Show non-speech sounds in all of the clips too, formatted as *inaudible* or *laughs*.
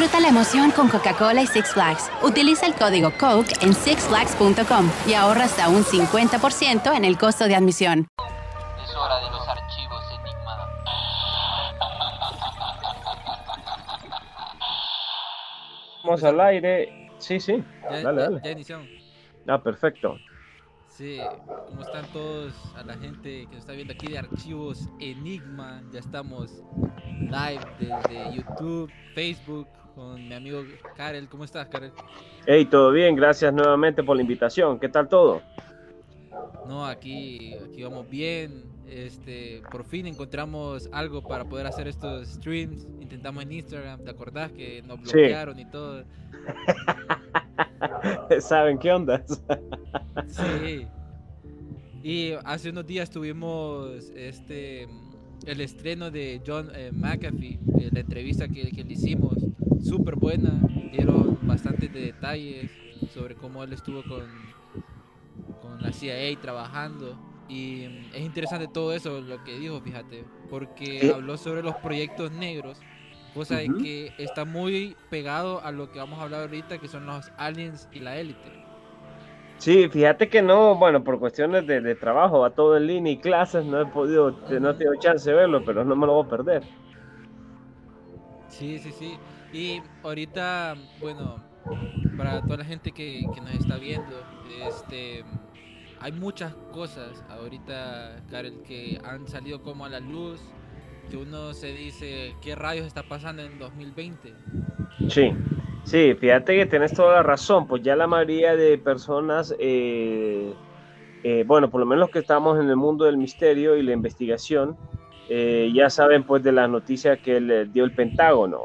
Disfruta la emoción con Coca-Cola y Six Flags. Utiliza el código COKE en sixflags.com y ahorra hasta un 50% en el costo de admisión. Es hora de los archivos Enigma. Vamos al aire. Sí, sí. Ya, Dale, dale. ya inició. Ah, perfecto. Sí, ¿cómo están todos? A la gente que nos está viendo aquí de Archivos Enigma. Ya estamos live desde YouTube, Facebook, con mi amigo Karel. ¿Cómo estás, Karel? Hey, todo bien. Gracias nuevamente por la invitación. ¿Qué tal todo? No, aquí, aquí vamos bien. Este, por fin encontramos algo para poder hacer estos streams. Intentamos en Instagram, ¿te acordás que nos Sí. bloquearon y todo? *laughs* ¿Saben qué onda? Sí. Y hace unos días tuvimos este el estreno de John eh, McAfee, eh, la entrevista que, que le hicimos, súper buena, dieron bastantes de detalles sobre cómo él estuvo con, con la CIA trabajando. Y es interesante todo eso, lo que dijo, fíjate, porque habló sobre los proyectos negros, cosa de Ujú. que está muy pegado a lo que vamos a hablar ahorita, que son los aliens y la élite. Sí, fíjate que no, bueno, por cuestiones de, de trabajo, va todo en línea y clases, no he podido, no he tenido chance de verlo, pero no me lo voy a perder. Sí, sí, sí. Y ahorita, bueno, para toda la gente que, nos está viendo, este, hay muchas cosas ahorita, Karel, que han salido como a la luz, que uno se dice, ¿qué rayos está pasando en 2020? Sí, sí, fíjate que tienes toda la razón, pues ya la mayoría de personas, eh, eh, bueno, por lo menos los que estamos en el mundo del misterio y la investigación, eh, ya saben pues de las noticias que le dio el Pentágono.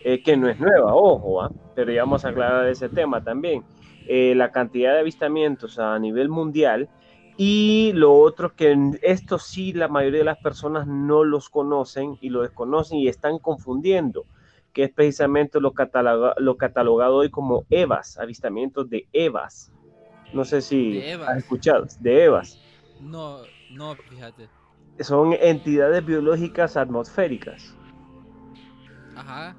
Eh, que no es nueva, ojo, ¿va? pero ya vamos a aclarar ese tema también. Eh, la cantidad de avistamientos a nivel mundial y lo otro que esto sí la mayoría de las personas no los conocen y lo desconocen y están confundiendo que es precisamente lo, lo catalogado hoy como EVAs, avistamientos de EVAs. No sé si has escuchado, de EVAs. No, no, fíjate. Son entidades biológicas atmosféricas. Ajá.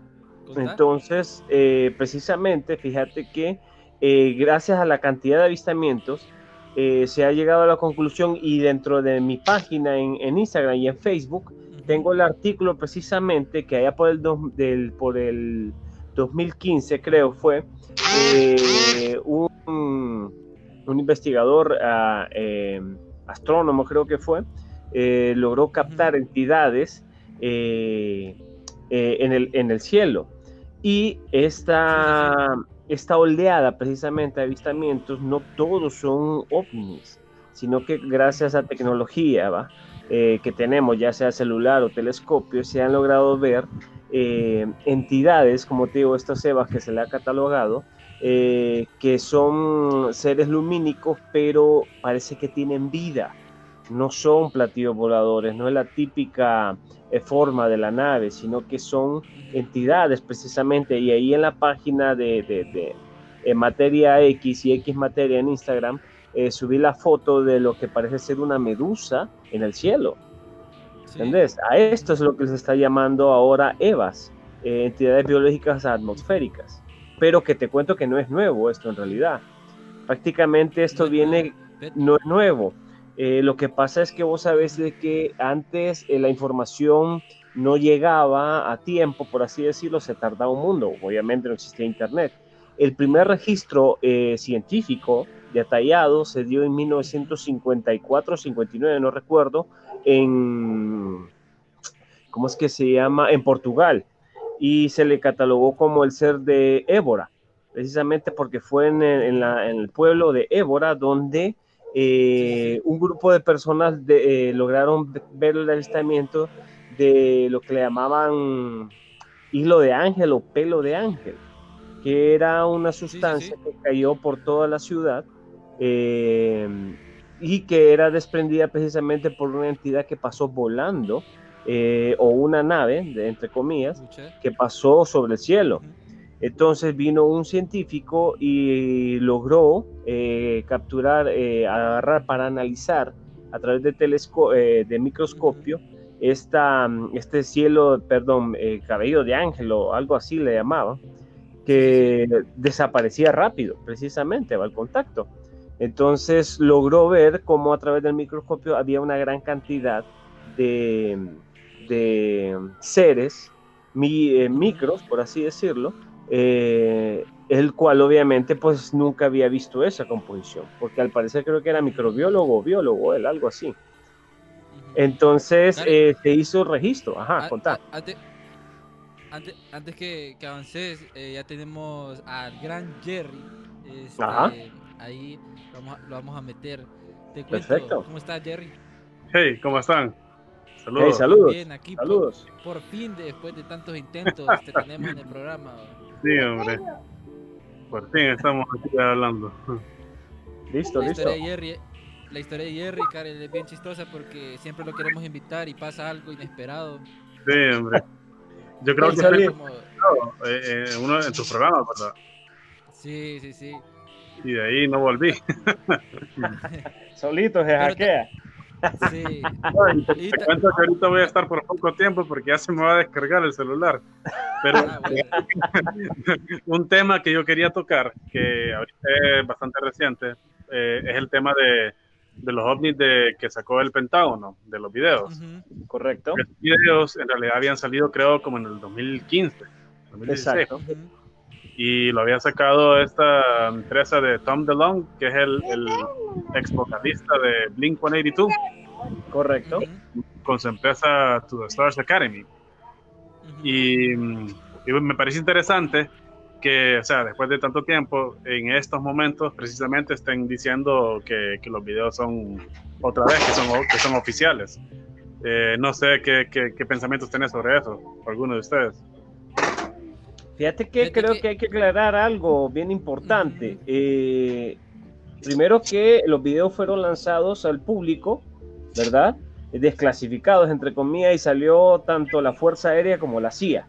Entonces, eh, precisamente, fíjate que eh, gracias a la cantidad de avistamientos, eh, se ha llegado a la conclusión y dentro de mi página en, en Instagram y en Facebook, tengo el artículo precisamente que allá por el, dos- del, por el 2015 creo fue eh, un, un investigador eh, astrónomo creo que fue eh, logró captar entidades eh, en, el, en el cielo y esta, esta oleada precisamente de avistamientos no todos son ovnis sino que gracias a tecnología eh, que tenemos, ya sea celular o telescopio, se han logrado ver eh, entidades, como te digo, estas cebas que se le ha catalogado, eh, que son seres lumínicos, pero parece que tienen vida. No son platillos voladores, no es la típica eh, forma de la nave, sino que son entidades precisamente. Y ahí en la página de, de, de, eh, Materia X y X Materia en Instagram, eh, subí la foto de lo que parece ser una medusa en el cielo. Sí. ¿Entendés? A esto es lo que se está llamando ahora EVAs, eh, entidades biológicas atmosféricas. Pero que te cuento que no es nuevo esto en realidad. Prácticamente esto viene, no es nuevo. Eh, lo que pasa es que vos sabés de que antes eh, la información no llegaba a tiempo, por así decirlo, se tardaba un mundo. Obviamente no existía internet. El primer registro eh, científico detallado se dio en 1954, 59, no recuerdo, en, ¿cómo es que se llama? En Portugal. Y se le catalogó como el ser de Évora, precisamente porque fue en en la- en el pueblo de Évora donde eh, un grupo de personas de- eh, lograron ve- ver el avistamiento de lo que le llamaban hilo de ángel o pelo de ángel, que era una sí, sustancia sí. que cayó por toda la ciudad eh, y que era desprendida precisamente por una entidad que pasó volando eh, o una nave, de, entre comillas, que pasó sobre el cielo. Entonces vino un científico y logró eh, capturar, eh, agarrar para analizar a través de, telesco eh, de microscopio esta, este cielo, perdón, eh, cabello de ángel o algo así le llamaba, que desaparecía rápido, precisamente, al contacto. Entonces logró ver cómo a través del microscopio había una gran cantidad de, de seres mi- micros, por así decirlo, eh, el cual obviamente pues nunca había visto esa composición, porque al parecer creo que era microbiólogo o biólogo, él, algo así. Entonces eh, se hizo registro, ajá, A- contá. a- Antes, antes, antes que, que avances, eh, ya tenemos al gran Jerry. este, Ajá. Ahí lo vamos, a, lo vamos a meter. Te cuento, Perfecto. ¿cómo estás, Jerry? Hey, ¿cómo están? Hey, Saludos. saludos, Bien, aquí por- saludos. Por, fin, después de tantos intentos, te tenemos en el programa. Sí, hombre. Por fin estamos aquí hablando. Listo, La listo. historia de Jerry, la historia de Jerry, Karen, es bien chistosa porque siempre lo queremos invitar y pasa algo inesperado. Sí, hombre. Yo creo que usted Como- eh, eh, uno en tus programas, ¿verdad? sí, sí, sí. Y de ahí no volví. *laughs* Solito se Pero hackea. Sí. Te cuento que ahorita voy a estar por poco tiempo porque ya se me va a descargar el celular. Pero Ah, bueno. *laughs* un tema que yo quería tocar, que ahorita es bastante reciente, eh, es el tema de, de los ovnis de, que sacó el Pentágono, de los videos. Ujú, Correcto. Los videos en realidad habían salido creo como en el 2015, 2016. Exacto. Y lo había sacado esta empresa de Tom DeLonge, que es el, el ex vocalista de Blink 182, Correcto. Con su empresa To The Stars Academy. Y, y me parece interesante que, o sea, después de tanto tiempo, en estos momentos precisamente estén diciendo que, que los videos son, otra vez, que son, que son oficiales. Eh, no sé qué, qué, qué pensamientos tenés sobre eso, alguno de ustedes. Fíjate que Fíjate creo que- que hay que aclarar algo bien importante. Eh, primero que los videos fueron lanzados al público, ¿verdad? Desclasificados, entre comillas, y salió tanto la Fuerza Aérea como la CIA,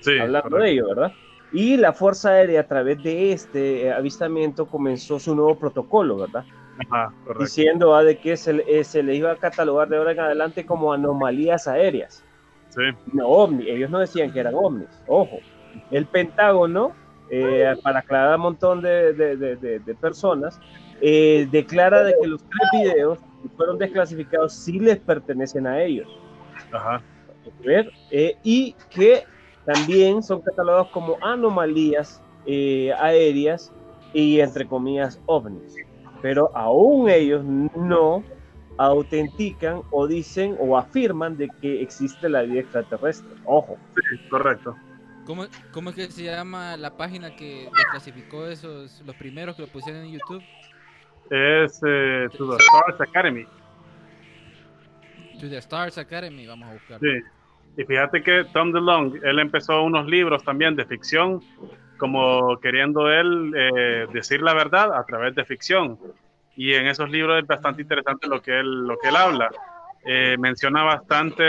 Sí, hablando correcto. de ello, ¿verdad? Y la Fuerza Aérea a través de este avistamiento comenzó su nuevo protocolo, ¿verdad? Ajá. Diciendo ah, de que se, eh, se le iba a catalogar de ahora en adelante como anomalías aéreas. Sí, no ovni, ellos no decían que eran ovnis, ojo. El Pentágono, eh, para aclarar a un montón de, de- de- de- personas, eh, declara de que los tres videos que fueron desclasificados sí les pertenecen a ellos. ajá. ¿ver? Eh, y que también son catalogados como anomalías eh, aéreas y entre comillas ovnis. Pero aún ellos no autentican o dicen o afirman de que existe la vida extraterrestre. Ojo. Correcto. ¿Cómo, ¿Cómo es que se llama la página que desclasificó esos, los primeros que lo pusieron en YouTube? Es eh, To The Stars Academy. To the Stars Academy, vamos a buscar. Sí. Y fíjate que Tom DeLonge, él empezó unos libros también de ficción, como queriendo él eh, decir la verdad a través de ficción. Y en esos libros es bastante interesante lo que él, lo que él habla. Eh, menciona bastante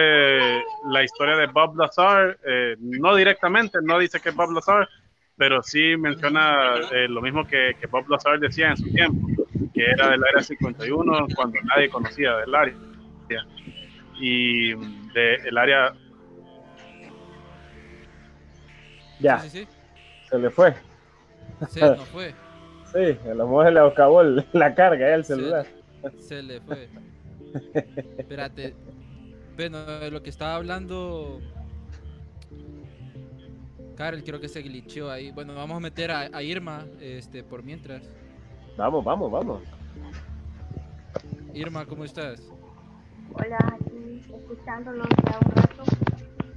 la historia de Bob Lazar, eh, no directamente, no dice que es Bob Lazar, pero sí menciona eh, lo mismo que, que Bob Lazar decía en su tiempo, que era del área 51 cuando nadie conocía del área. Y del área Ya, Sí, sí, se le fue. sí. Se nos fue. *laughs* Sí, a lo mejor le acabó la carga el celular. Se le fue. Espérate. Bueno, de lo que estaba hablando. Karel, creo que se glitchó ahí. Bueno, vamos a meter a, a Irma este, por mientras. Vamos, vamos, vamos. Irma, ¿cómo estás? Hola, aquí escuchándolos ya un rato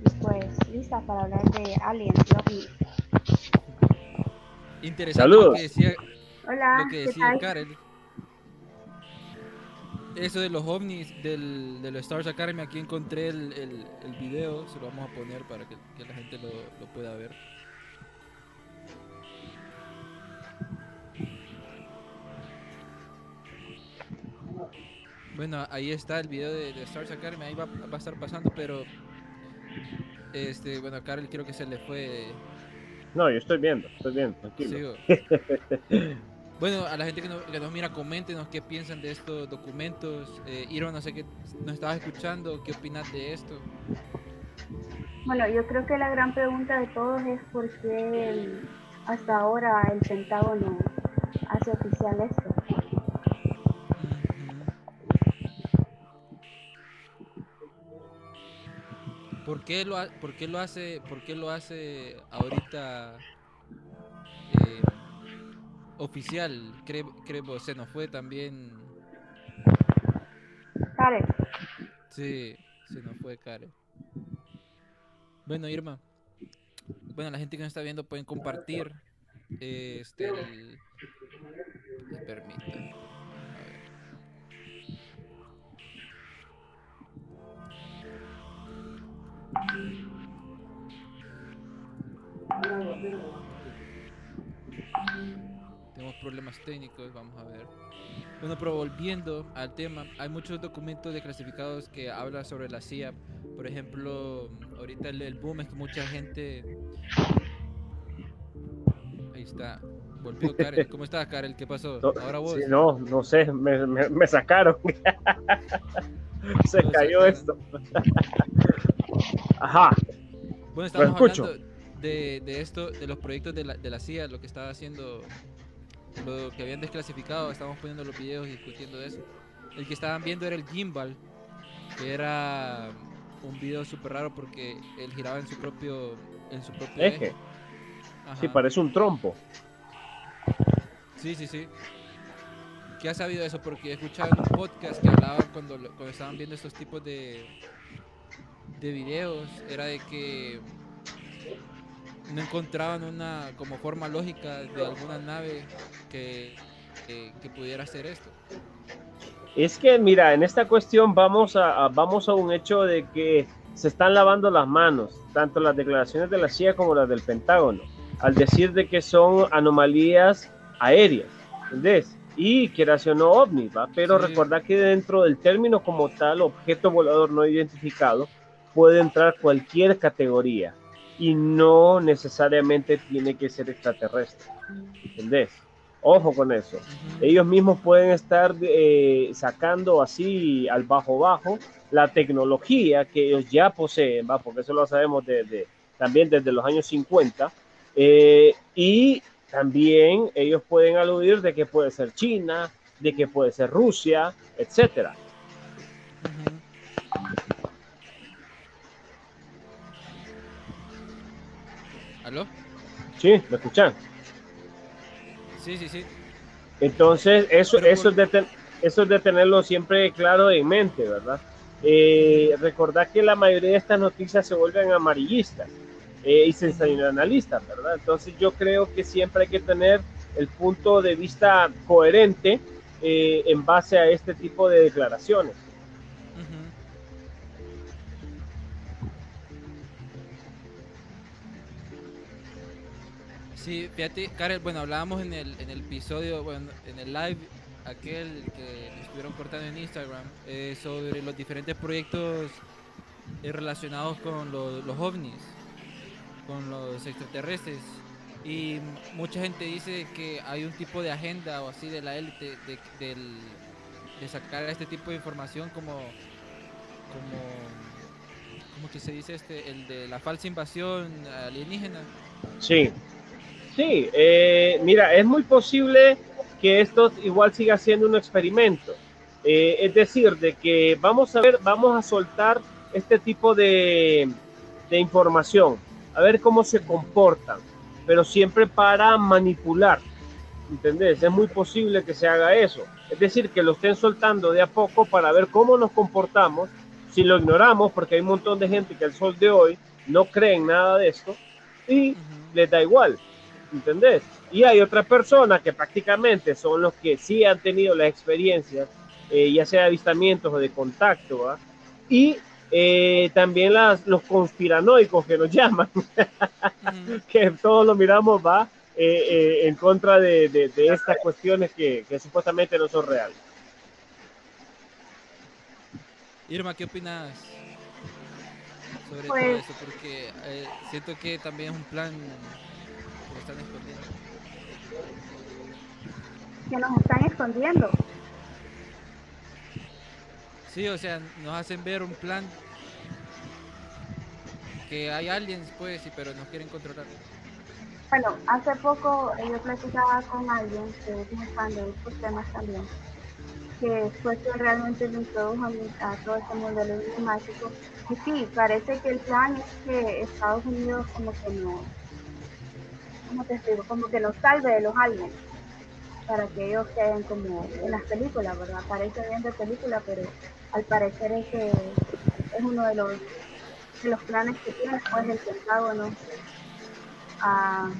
y pues lista para hablar de aliens y ovnis. Interesante Saludos. lo que decía, Hola, lo que ¿qué decía tal? Karel. Eso de los ovnis del, de los Stars Academy, aquí encontré el, el, el video, se lo vamos a poner para que, que la gente lo, lo pueda ver. Bueno, ahí está el video de, de Stars Academy, ahí va, va a estar pasando, pero este, bueno, a Karel creo que se le fue. No, yo estoy viendo, estoy viendo, tranquilo. Sigo. *laughs* Bueno, a la gente que nos, que nos mira, coméntenos qué piensan de estos documentos. Eh, Iro, no sé qué nos estabas escuchando, qué opinas de esto. Bueno, yo creo que la gran pregunta de todos es por qué hasta ahora el Pentágono hace oficial esto. ¿Por qué lo, por qué lo hace, por qué lo hace ahorita eh, oficial? Creo, creo se nos fue también. Karen, Sí, se nos fue Karen. Bueno, Irma. Bueno, la gente que nos está viendo pueden compartir. eh, Este, el... me permite. A ver. Tenemos problemas técnicos, vamos a ver. Bueno, pero volviendo al tema, hay muchos documentos declasificados que hablan sobre la CIA. Por ejemplo, ahorita el, el boom es que mucha gente. Ahí está. Volvió Karel. *laughs* ¿Cómo estás, Karel? ¿Qué pasó? Ahora vos. sí, no, no sé, me, me- me sacaron. *laughs* Se cayó sacaron. esto. Ajá, Bueno, estamos hablando de, de esto, de los proyectos de la, de la CIA, lo que estaba haciendo, lo que habían desclasificado, estábamos poniendo los videos y discutiendo de eso. El que estaban viendo era el gimbal, que era un video súper raro porque él giraba en su propio, en su propio eje. eje. Sí, parece un trompo. Sí, sí, sí. ¿Qué has sabido eso? Porque he escuchado en un podcast que hablaban cuando, cuando estaban viendo estos tipos de, de videos, era de que no encontraban una como forma lógica de alguna nave que, que, que pudiera hacer esto. Es que, mira, en esta cuestión vamos a, a- vamos a un hecho de que se están lavando las manos, tanto las declaraciones de la CIA como las del Pentágono, al decir de que son anomalías aéreas, ¿entendés? Y quieras o no ovni, ¿va? Pero Sí. recordad que dentro del término como tal, objeto volador no identificado, puede entrar cualquier categoría y no necesariamente tiene que ser extraterrestre, ¿entendés? Ojo con eso ellos mismos pueden estar eh, sacando así al bajo bajo la tecnología que ellos ya poseen, ¿va? porque eso lo sabemos desde, también desde los años 50, eh, y también ellos pueden aludir de que puede ser China, de que puede ser Rusia, etcétera. Ujú. ¿Aló? ¿Sí? ¿Me escuchan? Sí, sí, sí. Entonces, eso, Pero eso, es de ten- eso es de tenerlo siempre claro en mente, ¿verdad? Eh, recordad que la mayoría de estas noticias se vuelven amarillistas eh, y sensacionalistas, ¿verdad? Entonces yo creo que siempre hay que tener el punto de vista coherente eh, en base a este tipo de declaraciones. Sí, fíjate, Karel, bueno, hablábamos en el, en el episodio, bueno, en el live, aquel que me estuvieron cortando en Instagram, eh, sobre los diferentes proyectos eh, relacionados con lo- los ovnis, con los extraterrestres. Y mucha gente dice que hay un tipo de agenda o así de la élite de, del- de sacar este tipo de información como como ¿cómo que se dice este? El de la falsa invasión alienígena. Sí, sí, eh, mira, es muy posible que esto igual siga siendo un experimento. Eh, es decir, de que vamos a ver, vamos a soltar este tipo de, de información, a ver cómo se comportan, pero siempre para manipular. ¿Entendés? Es muy posible que se haga eso. Es decir, que lo estén soltando de a poco para ver cómo nos comportamos. Si lo ignoramos, porque hay un montón de gente que al sol de hoy no cree en nada de esto y les da igual, ¿entendés? Y hay otras personas que prácticamente son los que sí han tenido las experiencias, eh, ya sea de avistamientos o de contacto, ¿va? y eh, también las, los conspiranoicos que nos *laughs* llaman, que todos lo miramos, va eh, eh, en contra de, de- de estas cuestiones que, que supuestamente no son reales. Irma, ¿qué opinas sobre todo Pues- eso? Porque eh, siento que también es un plan que lo están escondiendo. Que nos están escondiendo. Sí, o sea, nos hacen ver un plan que hay aliens, pues, sí, pero nos quieren controlar. Bueno, hace poco yo platicaba con alguien que es muy fan de estos temas también, que fue que realmente me introdujo a, todo este del mágico. Y sí, parece que el plan es que Estados Unidos como que no, ¿cómo te explico? Como que nos salve de los aliens, para que ellos queden como en las películas, ¿verdad? Parece bien de película, pero al parecer ese es uno de los, de los planes que tiene pues el Pentágono am,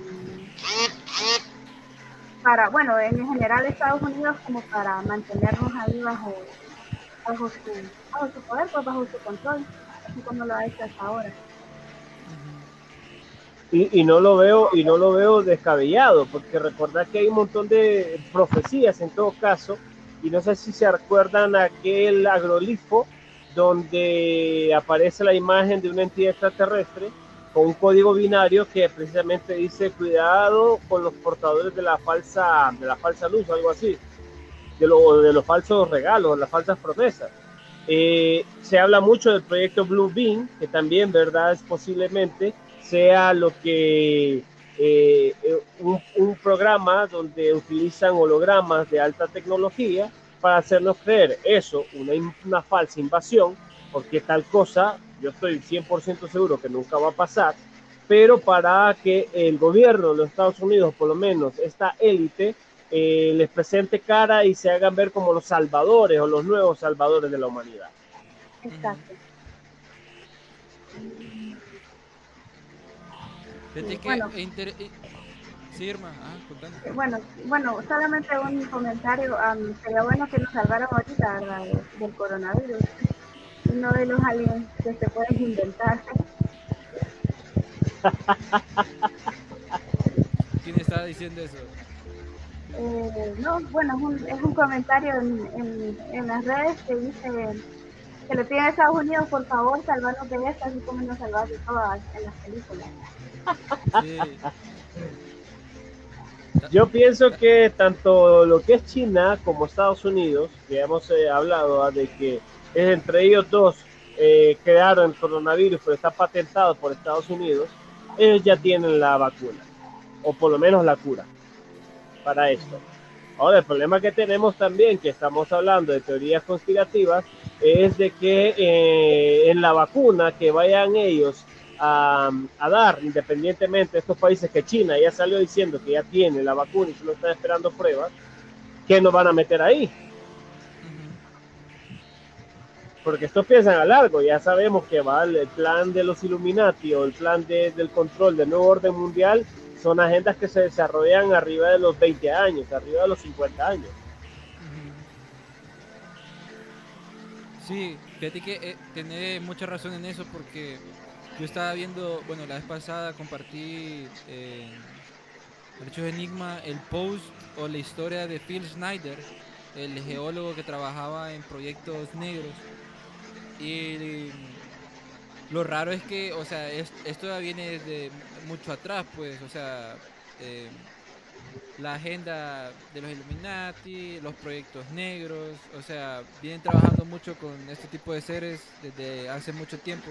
para, bueno, en general Estados Unidos como para mantenernos ahí bajo, bajo, su, bajo su poder, pues bajo su control, así como lo ha hecho hasta ahora. Y, no lo veo y no lo veo descabellado porque recordad que hay un montón de profecías en todo caso y no sé si se acuerdan aquel agrolifo donde aparece la imagen de una entidad extraterrestre con un código binario que precisamente dice cuidado con los portadores de la falsa de la falsa luz algo así de, lo, de los falsos regalos las falsas promesas. Eh, se habla mucho del proyecto Blue Beam que también verdad es posiblemente sea lo que eh, eh, un, programa donde utilizan hologramas de alta tecnología para hacernos creer eso, una, una falsa invasión, porque tal cosa, yo estoy 100% seguro que nunca va a pasar, pero para que el gobierno de los Estados Unidos, por lo menos esta élite, eh, les presente cara y se hagan ver como los salvadores o los nuevos salvadores de la humanidad. Exacto. Que Bueno. e inter- e- Sí, Irma, ah. Bueno, bueno, solamente un comentario, am, sería bueno que nos salvaran ahorita, ¿verdad? de- del coronavirus, uno de los aliens que se pueden inventar. *laughs* ¿Quién estaba diciendo eso? Eh, no, bueno, es un, es un comentario en, en, en las redes que dice que le piden a Estados Unidos, por favor, salvarnos de esto, así como nos salvaron de todas en las películas. Sí. Yo pienso que tanto lo que es China como Estados Unidos, que hemos eh, hablado ah, de que es entre ellos dos eh, crearon el coronavirus, pero está patentado por Estados Unidos, ellos ya tienen la vacuna, o por lo menos la cura para esto. Ahora, el problema que tenemos también, que estamos hablando de teorías conspirativas, es de que eh, en la vacuna que vayan ellos a, dar, independientemente de estos países que China ya salió diciendo que ya tiene la vacuna y solo está esperando pruebas, ¿qué nos van a meter ahí? Porque estos piensan a largo, ya sabemos que va el, plan de los Illuminati o el plan de- del control del nuevo orden mundial, son agendas que se desarrollan arriba de los 20 años, arriba de los 50 años. Sí, fíjate que eh, mucha razón en eso porque yo estaba viendo, bueno, la vez pasada compartí eh, en Enigma el post o la historia de Phil Schneider, el geólogo que trabajaba en proyectos negros. Y lo raro es que, o sea, es- esto ya viene desde mucho atrás, pues, o sea, eh, la agenda de los Illuminati, los proyectos negros, o sea, vienen trabajando mucho con este tipo de seres desde hace mucho tiempo.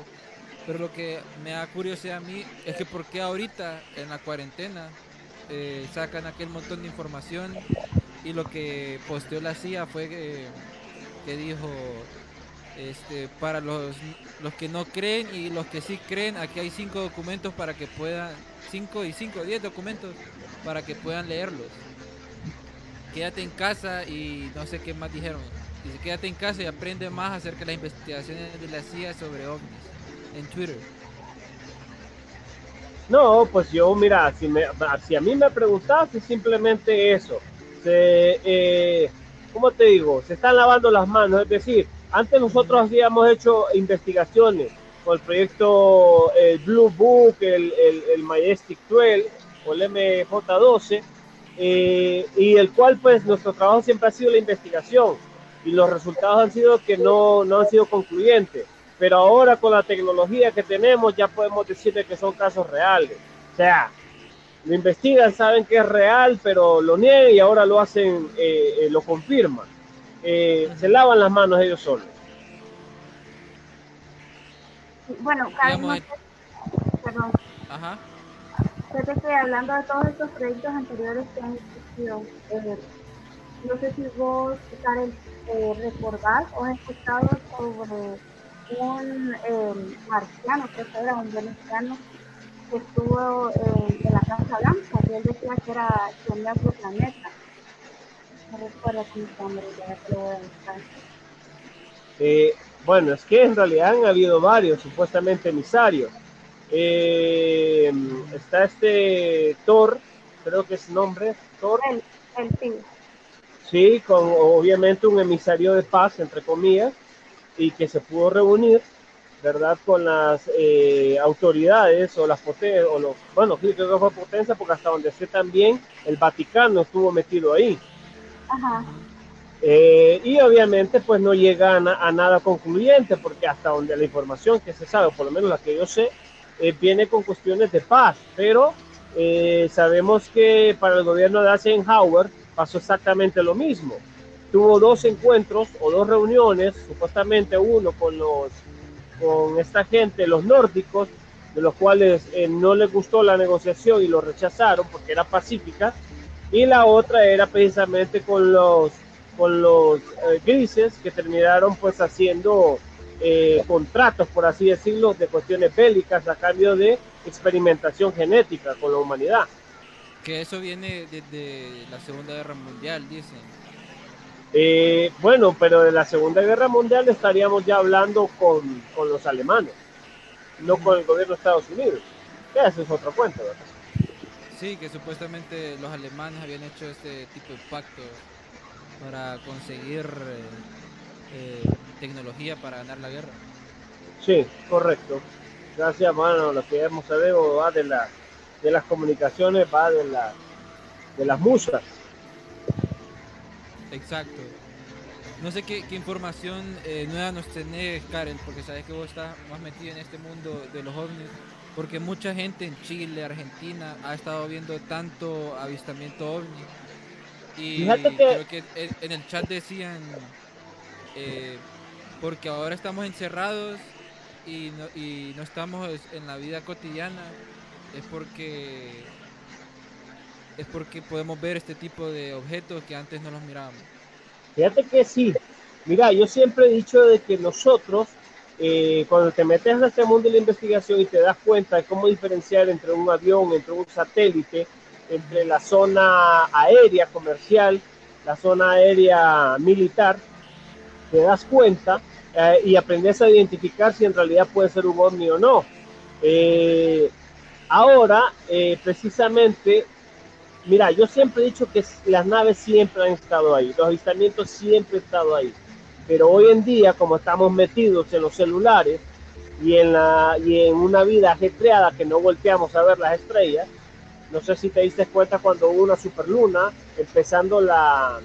Pero lo que me da curiosidad a mí es que por qué ahorita en la cuarentena eh, sacan aquel montón de información y lo que posteó la CIA fue que, que dijo este para los, los que no creen y los que sí creen aquí hay cinco documentos para que puedan cinco y cinco diez documentos para que puedan leerlos quédate en casa y no sé qué más dijeron dice quédate en casa y aprende más acerca de las investigaciones de la CIA sobre ovnis en Twitter No, pues yo, mira, si, me, si a mí me preguntas, es simplemente eso. Se, eh, ¿Cómo te digo? Se están lavando las manos. Es decir, antes nosotros habíamos hecho investigaciones con el proyecto el Blue Book, el, el, el Majestic 12 o el MJ12, eh, y el cual pues nuestro trabajo siempre ha sido la investigación. y los resultados han sido que no, no han sido concluyentes. Pero ahora con la tecnología que tenemos ya podemos decirle que son casos reales. O sea, lo investigan, saben que es real, pero lo niegan y ahora lo hacen, eh, eh, lo confirman. Eh, se lavan las manos ellos solos. Bueno, Carlos, perdón, Ajá. fíjate que hablando de todos estos proyectos anteriores que han existido, eh, no sé si vos, Karen, eh, recordás o has escuchado sobre un eh, marciano, creo que era un veneciano, que estuvo eh, en la Casa Blanca, y él decía que era que venía otro planeta. No recuerdo cómo se llama, ya te lo voy a buscar. Eh, bueno, es que en realidad han habido varios supuestamente emisarios. Eh, está este Thor, creo que es nombre, Thor, El, el sí. sí, con obviamente un emisario de paz, entre comillas, y que se pudo reunir, ¿verdad? Con las eh, autoridades o las potencias, o los, bueno, creo que fue potencia, porque hasta donde sé también el Vaticano estuvo metido ahí. Ajá. Eh, y obviamente pues no llega a, a nada concluyente porque hasta donde la información que se sabe, por lo menos la que yo sé, eh, viene con cuestiones de paz, pero eh, sabemos que para el gobierno de Eisenhower pasó exactamente lo mismo. Tuvo dos encuentros o dos reuniones, supuestamente uno con los con esta gente, los nórdicos, de los cuales eh, no les gustó la negociación y lo rechazaron porque era pacífica, y la otra era precisamente con los con los eh, grises que terminaron pues haciendo eh, contratos, por así decirlo, de cuestiones bélicas a cambio de experimentación genética con la humanidad. Que eso viene desde la Segunda Guerra Mundial, dicen. Eh, bueno, pero de la Segunda Guerra Mundial estaríamos ya hablando con, con los alemanes, no con el gobierno de Estados Unidos. Ese es otro cuento, ¿verdad? Sí, que supuestamente los alemanes habían hecho este tipo de pacto para conseguir eh, eh, tecnología para ganar la guerra. Sí, correcto. Gracias, mano. Lo que hemos sabido va de, la, de las comunicaciones, va de, la, de las musas. Exacto. No sé qué, qué información eh, nueva nos tenés, Karen, porque sabes que vos estás más metido en este mundo de los ovnis. Porque mucha gente en Chile, Argentina, ha estado viendo tanto avistamiento ovni. Y que- creo que en, en el chat decían, eh, porque ahora estamos encerrados y no, y no estamos en la vida cotidiana, es porque es porque podemos ver este tipo de objetos que antes no los mirábamos. Fíjate que sí. Mira, yo siempre he dicho de que nosotros, eh, cuando te metes a este mundo de la investigación y te das cuenta de cómo diferenciar entre un avión, entre un satélite, entre la zona aérea comercial, la zona aérea militar, te das cuenta eh, y aprendes a identificar si en realidad puede ser un ovni o no. Eh, ahora, precisamente, Mira, yo siempre he dicho que las naves siempre han estado ahí, los avistamientos siempre han estado ahí, pero hoy en día, como estamos metidos en los celulares y en, la, y en una vida ajetreada que no volteamos a ver las estrellas, no sé si te diste cuenta cuando hubo una superluna, empezando la,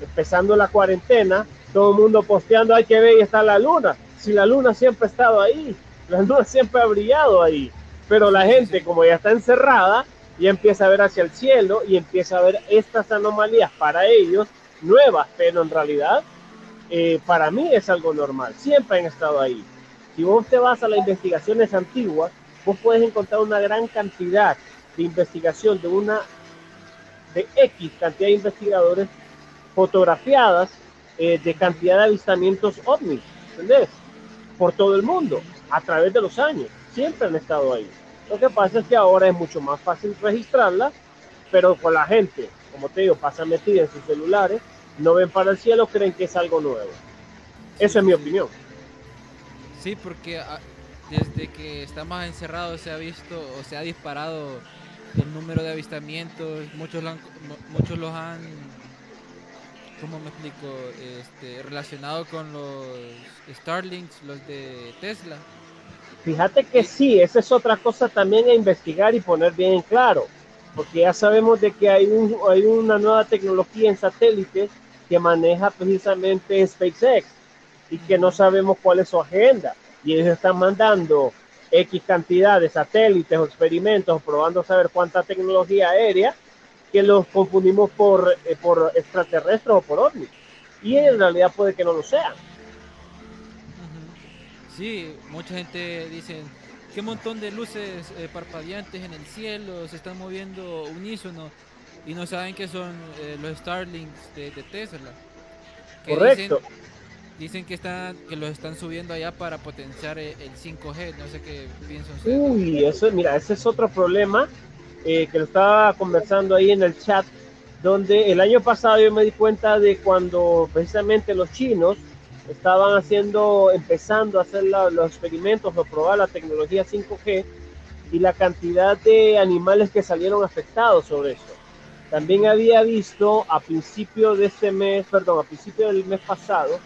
empezando la cuarentena, todo el mundo posteando, hay que ver, ahí está la luna, si la luna siempre ha estado ahí, la luna siempre ha brillado ahí, pero la gente como ya está encerrada, y empieza a ver hacia el cielo y empieza a ver estas anomalías para ellos nuevas, pero en realidad eh, para mí es algo normal, siempre han estado ahí. Si vos te vas a las investigaciones antiguas, vos puedes encontrar una gran cantidad de investigación de una de X cantidad de investigadores fotografiadas eh, de cantidad de avistamientos ovnis, ¿entendés? Por todo el mundo, a través de los años, siempre han estado ahí. Lo que pasa es que ahora es mucho más fácil registrarla, pero con la gente, como te digo, pasa metida en sus celulares, no ven para el cielo, creen que es algo nuevo. Esa es mi opinión. Sí, porque ah, desde que estamos encerrados se ha visto o se ha disparado el número de avistamientos, muchos lo han, mu- muchos los han, ¿cómo me explico? Este, relacionado con los Starlinks, los de Tesla. Fíjate que sí, esa es otra cosa también a investigar y poner bien en claro, porque ya sabemos de que hay, un, hay una nueva tecnología en satélites que maneja precisamente SpaceX y que no sabemos cuál es su agenda. Y ellos están mandando X cantidad de satélites o experimentos probando saber cuánta tecnología aérea que los confundimos por, eh, por extraterrestres o por ovnis. Y en realidad puede que no lo sean. Sí, mucha gente dice, qué montón de luces eh, parpadeantes en el cielo, se están moviendo unísono y no saben que son eh, los Starlinks de, de Tesla. Que Correcto. Dicen, dicen que están que los están subiendo allá para potenciar el, el 5G, no sé qué piensan ustedes. Uy, eso, mira, ese es otro problema eh, que lo estaba conversando ahí en el chat, donde el año pasado yo me di cuenta de cuando precisamente los chinos estaban haciendo, empezando a hacer la- los experimentos o probar la tecnología 5G y la cantidad de animales que salieron afectados sobre eso. También había visto a principio de este mes, perdón, a principio del mes pasado,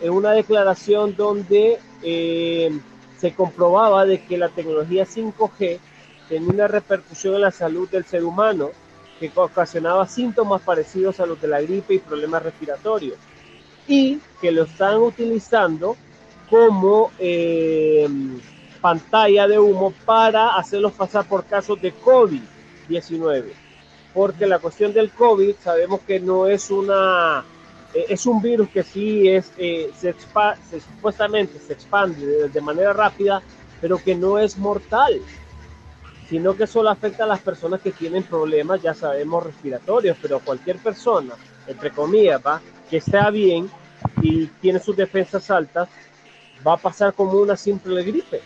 en una declaración donde eh, se comprobaba de que la tecnología 5G tenía una repercusión en la salud del ser humano que ocasionaba síntomas parecidos a los de la gripe y problemas respiratorios y que lo están utilizando como eh, pantalla de humo para hacerlos pasar por casos de COVID-19 porque la cuestión del COVID sabemos que no es una eh, es un virus que sí es eh, se, expa- supuestamente se expande de, manera rápida pero que no es mortal sino que solo afecta a las personas que tienen problemas ya sabemos respiratorios pero cualquier persona entre comillas va que está bien y tiene sus defensas altas va a pasar como una simple gripe.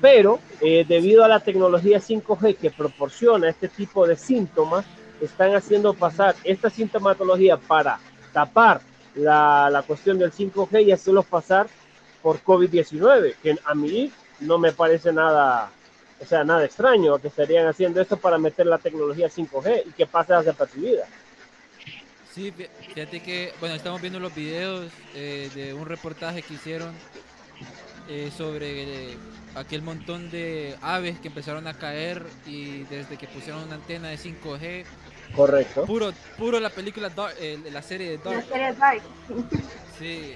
Pero eh, debido a la tecnología 5G que proporciona este tipo de síntomas, están haciendo pasar esta sintomatología para tapar la, la cuestión del 5G y hacerlos pasar por COVID-19, que a mí no me parece nada, o sea, nada extraño que estarían haciendo esto para meter la tecnología 5G y que pase desapercibida. Sí, fí- fíjate que, bueno, estamos viendo los videos eh, de un reportaje que hicieron eh, sobre aquel montón de aves que empezaron a caer y desde que pusieron una antena de 5G, Correcto. puro, puro la película, Dark- eh, la serie de La Dark, serie Dark. sí.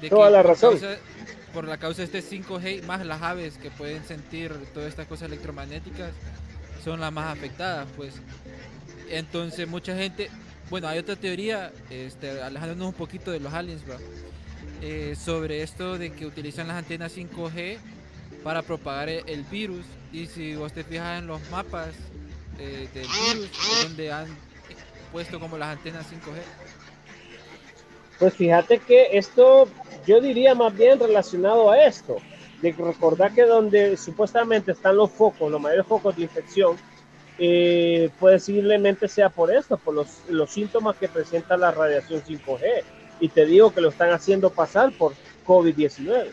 De Toda la razón. causa- por la causa de este 5G, más las aves que pueden sentir todas estas cosas electromagnéticas son las más afectadas, pues. Entonces mucha gente, bueno, hay otra teoría, este, alejándonos un poquito de los aliens, bro, eh, sobre esto de que utilizan las antenas 5G para propagar el, el virus. Y si vos te fijas en los mapas eh, virus, donde han puesto como las antenas 5G. Pues fíjate que esto, yo diría más bien relacionado a esto, de recordar que donde supuestamente están los focos, los mayores focos de infección, eh, posiblemente sea por esto, por los, los síntomas que presenta la radiación 5G. Y te digo que lo están haciendo pasar por COVID-19. Ujú.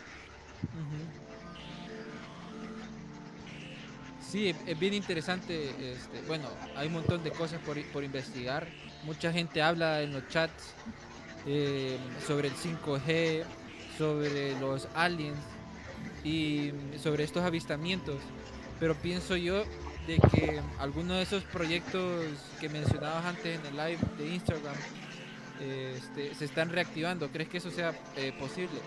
Sí, es bien interesante. Este, bueno, hay un montón de cosas por, por investigar. Mucha gente habla en los chats eh, sobre el 5G, sobre los aliens y sobre estos avistamientos. Pero pienso yo de que algunos de esos proyectos que mencionabas antes en el live de Instagram este, se están reactivando. ¿Crees que eso sea eh, posible?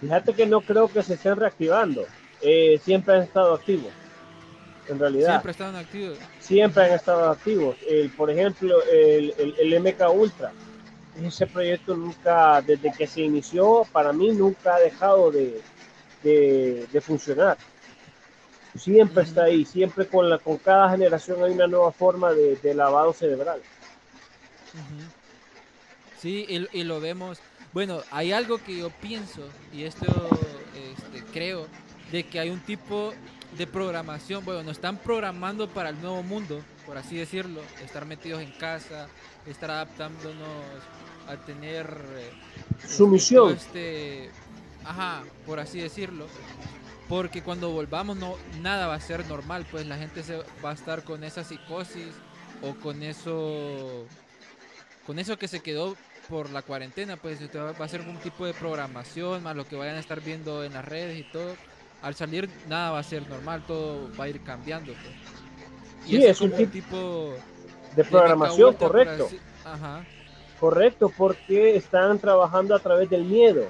Fíjate que no creo que se estén reactivando. Eh, siempre han estado activos. En realidad. Siempre están activos. siempre han estado activos. El, por ejemplo, el, el, el MK Ultra, ese proyecto nunca, desde que se inició, para mí nunca ha dejado de, de, de funcionar. Siempre está ahí, siempre con, la, con cada generación hay una nueva forma de, de lavado cerebral. Ujú. Sí, y, y lo vemos. Bueno, hay algo que yo pienso, y esto este, creo, de que hay un tipo de programación. Bueno, nos están programando para el nuevo mundo, por así decirlo. Estar metidos en casa, estar adaptándonos a tener. eh, este, Sumisión. Este, ajá, por así decirlo. Porque cuando volvamos no nada va a ser normal, pues la gente se va a estar con esa psicosis o con eso con eso que se quedó por la cuarentena, pues va va a ser un tipo de programación, más lo que vayan a estar viendo en las redes y todo. Al salir nada va a ser normal, todo va a ir cambiando. pues. Sí, ese es un tipo De programación, correcto. así- Ajá. Correcto, porque están trabajando a través del miedo.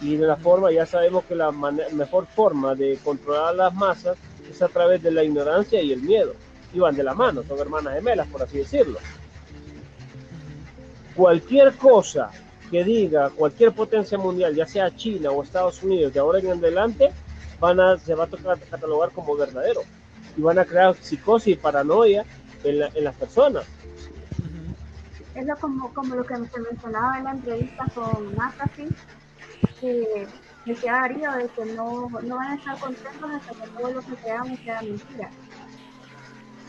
Y de la forma, ya sabemos que la mejor forma de controlar las masas es a través de la ignorancia y el miedo. Y van de la mano, son hermanas gemelas, por así decirlo. Cualquier cosa que diga cualquier potencia mundial, ya sea China o Estados Unidos, de ahora en adelante, van a, se va a tocar catalogar como verdadero. Y van a crear psicosis y paranoia en, la- en las personas. Es lo como, como lo que se mencionaba en la entrevista con McAfee, que decía Darío de que no, no van a estar contentos hasta que todo lo que creamos sea mentira.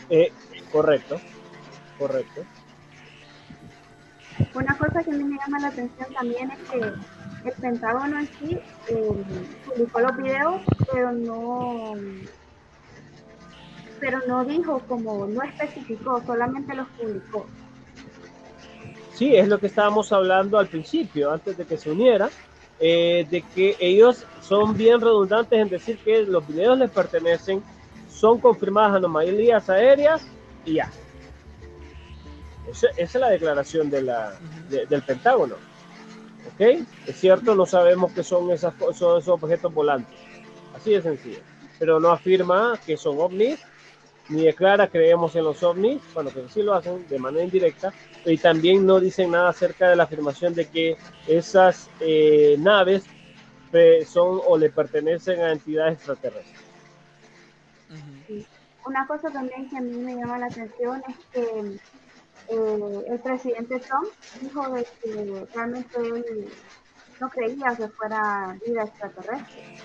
Eh, correcto, correcto. Una cosa que a mí me llama la atención también es que el Pentágono en sí eh, publicó los videos, pero no pero no dijo como, no especificó, solamente los publicó. Sí, es lo que estábamos hablando al principio, antes de que se uniera, eh, de que ellos son bien redundantes en decir que los videos les pertenecen, son confirmadas anomalías aéreas y ya. Esa, esa es la declaración de la, de- del Pentágono. ¿Ok? Es cierto, no sabemos qué son, esas, son esos objetos volantes. Así de sencillo. Pero no afirma que son ovnis, ni declara creemos en los ovnis, bueno, que sí lo hacen de manera indirecta, y también no dicen nada acerca de la afirmación de que esas eh, naves son o le pertenecen a entidades extraterrestres. Una cosa también que a mí me llama la atención es que eh, el presidente Trump dijo de que realmente él no creía que fuera vida extraterrestre.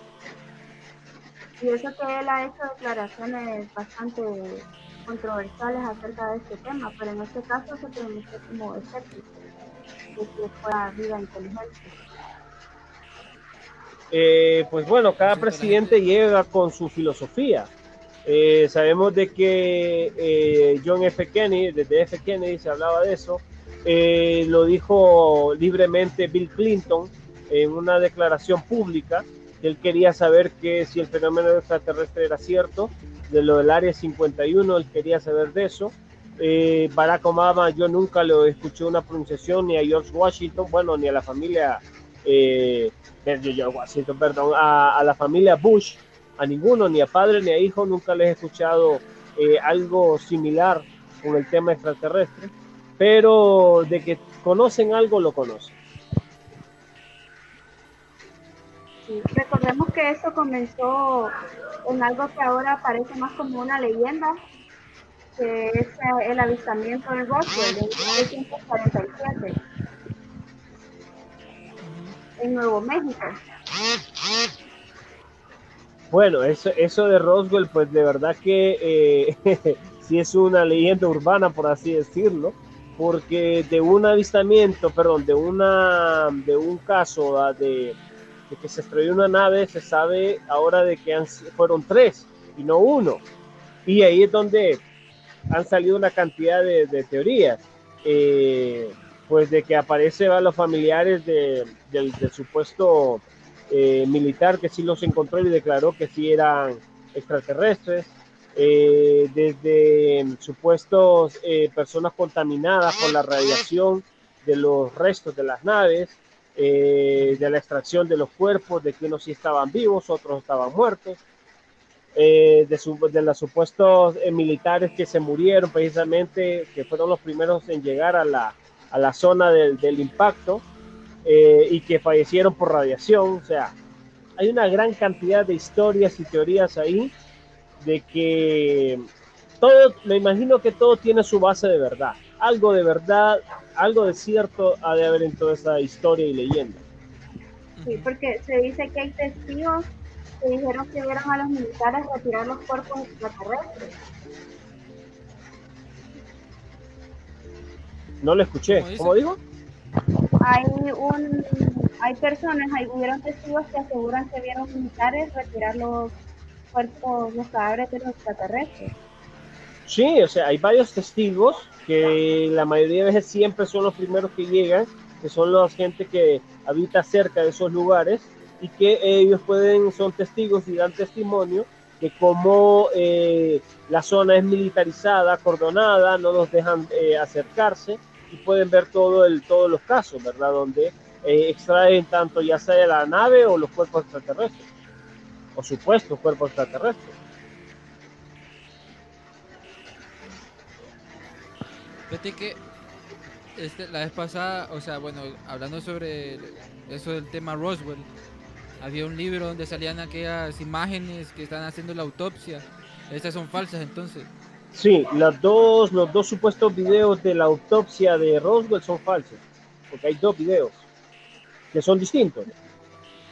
Y eso que él ha hecho declaraciones bastante controversiales acerca de este tema, pero en este caso se pronunció como escéptico de que fuera vida inteligente. Eh, pues bueno, cada presidente llega con su filosofía. Eh, sabemos de que eh, John F. Kennedy, desde F. Kennedy se hablaba de eso, eh, lo dijo libremente Bill Clinton en una declaración pública, que él quería saber que si el fenómeno extraterrestre era cierto, de lo del Área 51, él quería saber de eso. Barack Obama, yo nunca lo escuché una pronunciación ni a George Washington, bueno, ni a la familia Washington, perdón, a la familia Bush, a ninguno, ni a padre ni a hijo, nunca les he escuchado eh, algo similar con el tema extraterrestre, pero de que conocen algo, lo conocen. Sí, Recordemos que eso comenzó en algo que ahora parece más como una leyenda, que es eh, el avistamiento del Roswell en 1947 en Nuevo México. Bueno, eso, eso de Roswell, pues de verdad que eh, *laughs* sí es una leyenda urbana, por así decirlo, porque de un avistamiento, perdón, de, una, de un caso ah, de, que se estrelló una nave, se sabe ahora de que fueron tres y no uno. Y ahí es donde han salido una cantidad de, teorías, eh, pues de que aparece a los familiares de- del supuesto eh, militar que sí los encontró y declaró que sí eran extraterrestres, eh, desde mm, supuestos eh, personas contaminadas por la radiación de los restos de las naves, eh, de la extracción de los cuerpos, de que unos sí estaban vivos, otros estaban muertos, eh, de, su- de los supuestos eh, militares que se murieron precisamente, que fueron los primeros en llegar a la, a la zona del, del impacto eh, y que fallecieron por radiación. O sea, hay una gran cantidad de historias y teorías ahí de que todo, me imagino que todo tiene su base de verdad. Algo de verdad, algo de cierto ha de haber en toda esa historia y leyenda. Sí, porque se dice que hay testigos que dijeron que vieron a los militares retirar los cuerpos extraterrestres. No lo escuché. ¿Cómo? ¿Cómo digo? Hay un, hay personas, hay hubieron testigos que aseguran que vieron militares retirar los cuerpos, los cadáveres de los extraterrestres. Sí, o sea, hay varios testigos que la mayoría de veces siempre son los primeros que llegan, que son la gente que habita cerca de esos lugares y que ellos pueden, son testigos y dan testimonio de cómo eh, la zona es militarizada, acordonada, no los dejan eh, acercarse y pueden ver todo el, todos los casos, ¿verdad? Donde eh, extraen tanto ya sea la nave o los cuerpos extraterrestres, o supuestos cuerpos extraterrestres. Fíjate que este, la vez pasada, o sea, bueno, hablando sobre eso del tema Roswell, había un libro donde salían aquellas imágenes que están haciendo la autopsia. Estas son falsas entonces. Sí, las dos, los dos supuestos videos de la autopsia de Roswell son falsos, porque hay dos videos que son distintos.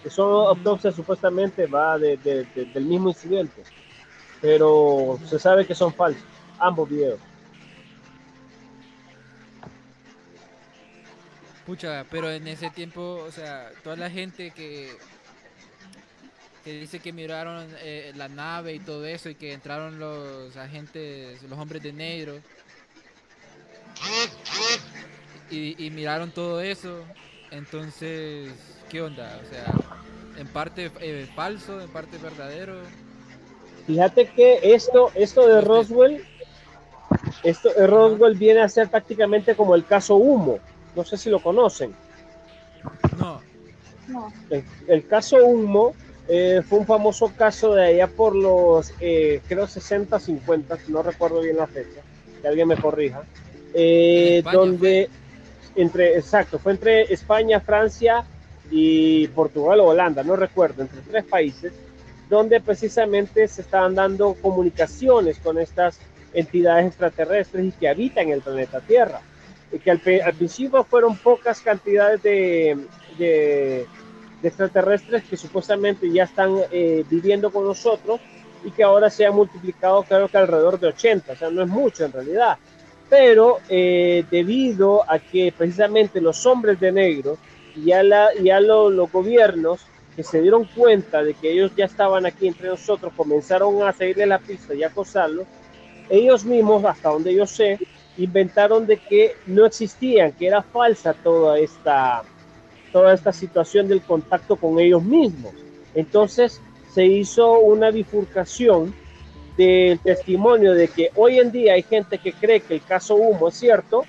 Que son autopsias supuestamente va de- de- del mismo incidente, pero se sabe que son falsos, ambos videos. Pucha, pero en ese tiempo, o sea, toda la gente que que dice que miraron eh, la nave y todo eso y que entraron los agentes, los hombres de negro y, y miraron todo eso, entonces, ¿qué onda? O sea, en parte eh, falso, en parte verdadero. Fíjate que esto, esto de Roswell, esto de Roswell viene a ser prácticamente como el caso Humo. No sé si lo conocen. No, No, El, el caso Humo eh, fue un famoso caso de allá por los, eh, creo, 60, 50, no recuerdo bien la fecha, que alguien me corrija. eh, En donde, entre, exacto, fue entre España, Francia y Portugal o Holanda, no recuerdo, entre tres países, donde precisamente se estaban dando comunicaciones con estas entidades extraterrestres y que habitan el planeta Tierra. Y que al, al principio fueron pocas cantidades de, de- de extraterrestres que supuestamente ya están eh, viviendo con nosotros y que ahora se ha multiplicado creo que alrededor de 80, o sea, no es mucho en realidad. Pero eh, debido a que precisamente los hombres de negro y a, la, y a lo- los gobiernos que se dieron cuenta de que ellos ya estaban aquí entre nosotros, comenzaron a seguirle la pista y a acosarlos, ellos mismos, hasta donde yo sé, inventaron de que no existían, que era falsa toda esta, toda esta situación del contacto con ellos mismos. Entonces se hizo una bifurcación del testimonio de que hoy en día hay gente que cree que el caso Humo es cierto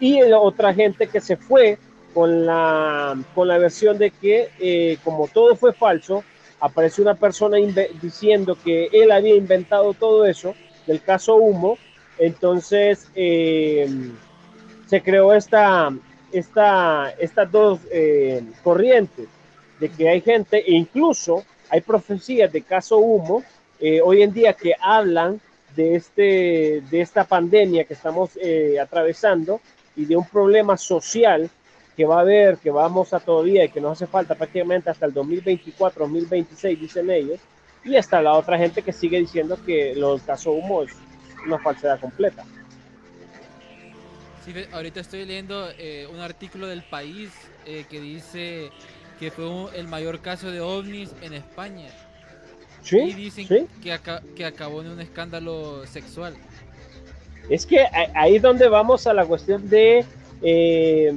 y otra gente que se fue con la, con la versión de que eh, como todo fue falso, apareció una persona diciendo que él había inventado todo eso del caso Humo, entonces eh, se creó esta, esta, estas dos eh, corrientes de que hay gente, e incluso hay profecías de caso Humo eh, hoy en día que hablan de, este, de esta pandemia que estamos eh, atravesando y de un problema social que va a haber, que vamos a todavía y que nos hace falta prácticamente hasta el 2024, 2026, dicen ellos, y hasta la otra gente que sigue diciendo que lo del caso Humo es una falsedad completa. Sí, ahorita estoy leyendo eh, un artículo del país eh, que dice que fue un- el mayor caso de ovnis en España. Y Sí, dicen sí. que, aca- que acabó en un escándalo sexual. Es que ahí es donde vamos a la cuestión de eh,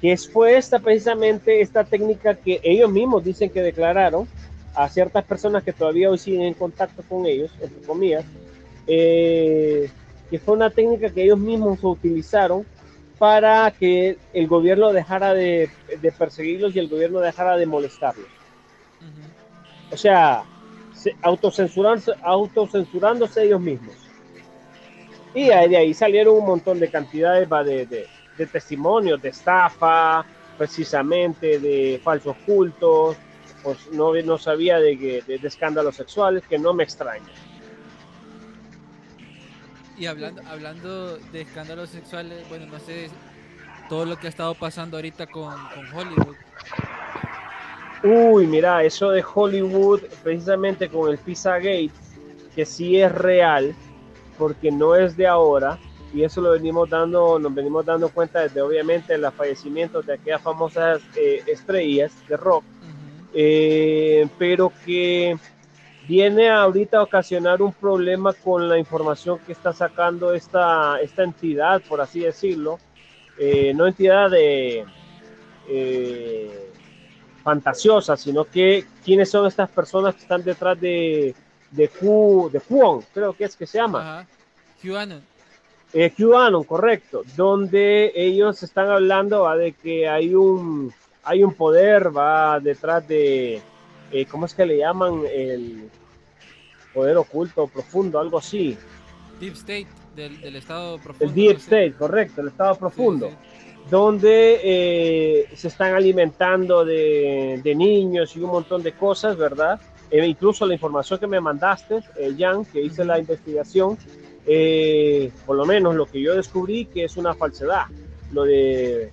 que fue esta precisamente esta técnica que ellos mismos dicen que declararon a ciertas personas que todavía hoy siguen en contacto con ellos, entre comillas, eh, que fue una técnica que ellos mismos utilizaron para que el gobierno dejara de, de perseguirlos y el gobierno dejara de molestarlos. O sea, se- autocensurándose, autocensurándose ellos mismos. Y de ahí salieron un montón de cantidades de, de- de testimonios, de estafa, precisamente, de falsos cultos, pues no, no sabía de, que- de, de escándalos sexuales, que no me extraña. Y hablando, hablando de escándalos sexuales, bueno, no sé todo lo que ha estado pasando ahorita con, con Hollywood. Uy, mira, eso de Hollywood, precisamente con el Pizzagate, que sí es real, porque no es de ahora, y eso lo venimos dando, nos venimos dando cuenta desde obviamente los fallecimientos de aquellas famosas eh, estrellas de rock, eh, pero que viene ahorita a ocasionar un problema con la información que está sacando esta, esta entidad, por así decirlo, eh, no entidad de eh, fantasiosa, sino que quiénes son estas personas que están detrás de, de, Q, de creo que es que se llama. Ajá. QAnon. Eh, QAnon, correcto, donde ellos están hablando ¿va? de que hay un, hay un poder va detrás de, eh, ¿cómo es que le llaman? El poder oculto, profundo, algo así. Deep State, del, del estado profundo. El Deep. State, correcto, el estado profundo. sí. donde eh, se están alimentando de, de niños y un montón de cosas, ¿verdad? Eh, incluso la información que me mandaste, eh, Jan, que hice la investigación, eh, por lo menos lo que yo descubrí que es una falsedad, lo de,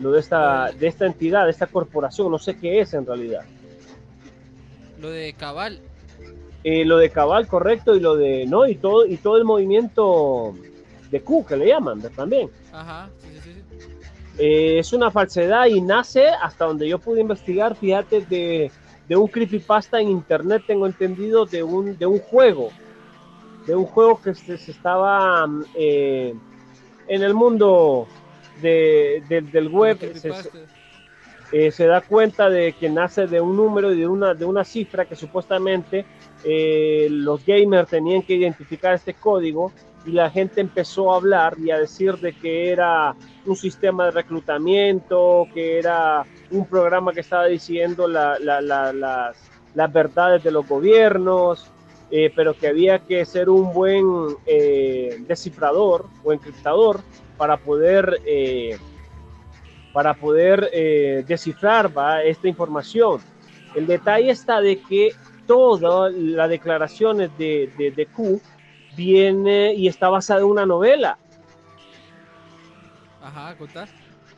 lo de, esta, de esta entidad, de esta corporación, no sé qué es en realidad. Lo de Cabal. Eh, lo de Cabal, correcto, y lo de, no, y todo, y todo el movimiento de Q, que le llaman también. Ajá, sí, sí. Eh, es una falsedad y nace, hasta donde yo pude investigar, fíjate, de, de un creepypasta en internet, tengo entendido, de un, de un juego, de un juego que se, se estaba mm, eh, en el mundo de, del- del web, se, eh, se da cuenta de que nace de un número y de una, de una cifra que supuestamente eh, los gamers tenían que identificar este código y la gente empezó a hablar y a decir de que era un sistema de reclutamiento, que era un programa que estaba diciendo la- la- la- las, las verdades de los gobiernos, eh, pero que había que ser un buen descifrador o encriptador para poder para poder eh, descifrar ¿va? esta información. El detalle está de que todas las declaraciones de, de, de Q viene y está basada en una novela. Ajá, contar.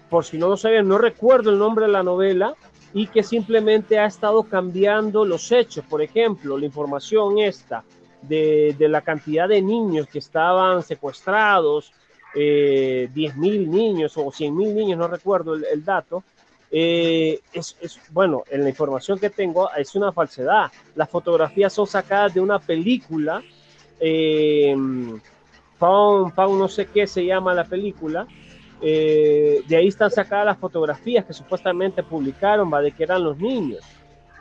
Por si no lo sabían, no recuerdo el nombre de la novela y que simplemente ha estado cambiando los hechos. Por ejemplo, la información esta de, de la cantidad de niños que estaban secuestrados, eh, 10.000 niños o 100.000 niños, no recuerdo el, dato, eh, es, bueno, en la información que tengo es una falsedad. Las fotografías son sacadas de una película, eh, Pound no sé qué se llama la película, eh, de ahí están sacadas las fotografías que supuestamente publicaron, va, de que eran los niños.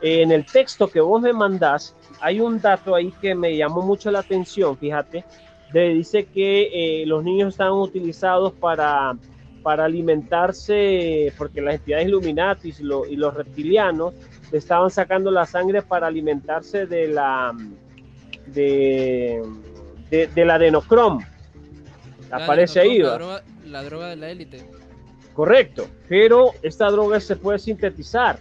Eh, en el texto que vos me mandás, hay un dato ahí que me llamó mucho la atención, fíjate, de, dice que eh, los niños estaban utilizados para, para alimentarse, porque las entidades Illuminati y, lo- y los reptilianos le estaban sacando la sangre para alimentarse de la de, de, del adenocrom. Aparece ahí, La droga, la droga de la élite. Correcto, pero esta droga se puede sintetizar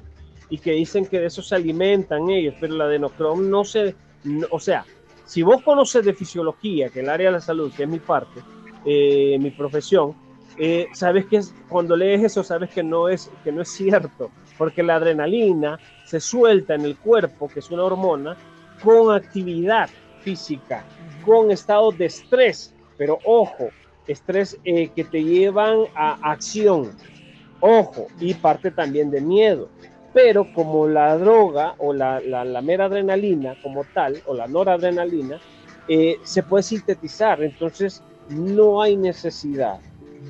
y que dicen que de eso se alimentan ellos, pero la adenocrom no se, no- o sea, si vos conoces de fisiología, que el área de la salud, que es mi parte, eh, mi profesión, eh, sabes que es- cuando lees eso sabes que no es que no es cierto, porque la adrenalina se suelta en el cuerpo, que es una hormona, con actividad física, con estados de estrés, pero ojo, estrés eh, que te llevan a acción, ojo, y parte también de miedo. Pero como la droga o la, la, la mera adrenalina como tal, o la noradrenalina, eh, se puede sintetizar, entonces no hay necesidad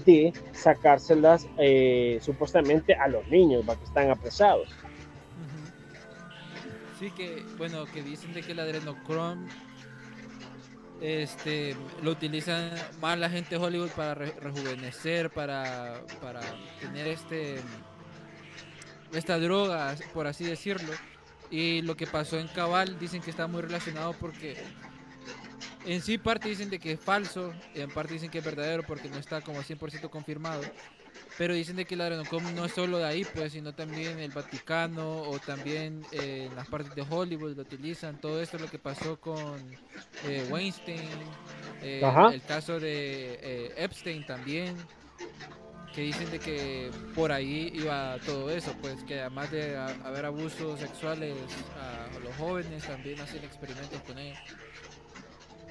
de sacárselas eh, supuestamente a los niños ¿va? que están apresados. Sí que, bueno, que dicen de que el adrenocrom este, lo utilizan más la gente de Hollywood para re- rejuvenecer, para, para tener este esta droga, por así decirlo. Y lo que pasó en Cabal dicen que está muy relacionado porque en sí parte dicen de que es falso, y en parte dicen que es verdadero porque no está como 100% confirmado. Pero dicen de que el adrenocrom no es solo de ahí, pues, sino también el Vaticano o también eh, en las partes de Hollywood lo utilizan. Todo esto es lo que pasó con eh, Weinstein, eh, el caso de eh, Epstein también, que dicen de que por ahí iba todo eso, pues que además de a- haber abusos sexuales a los jóvenes, también hacen experimentos con ellos.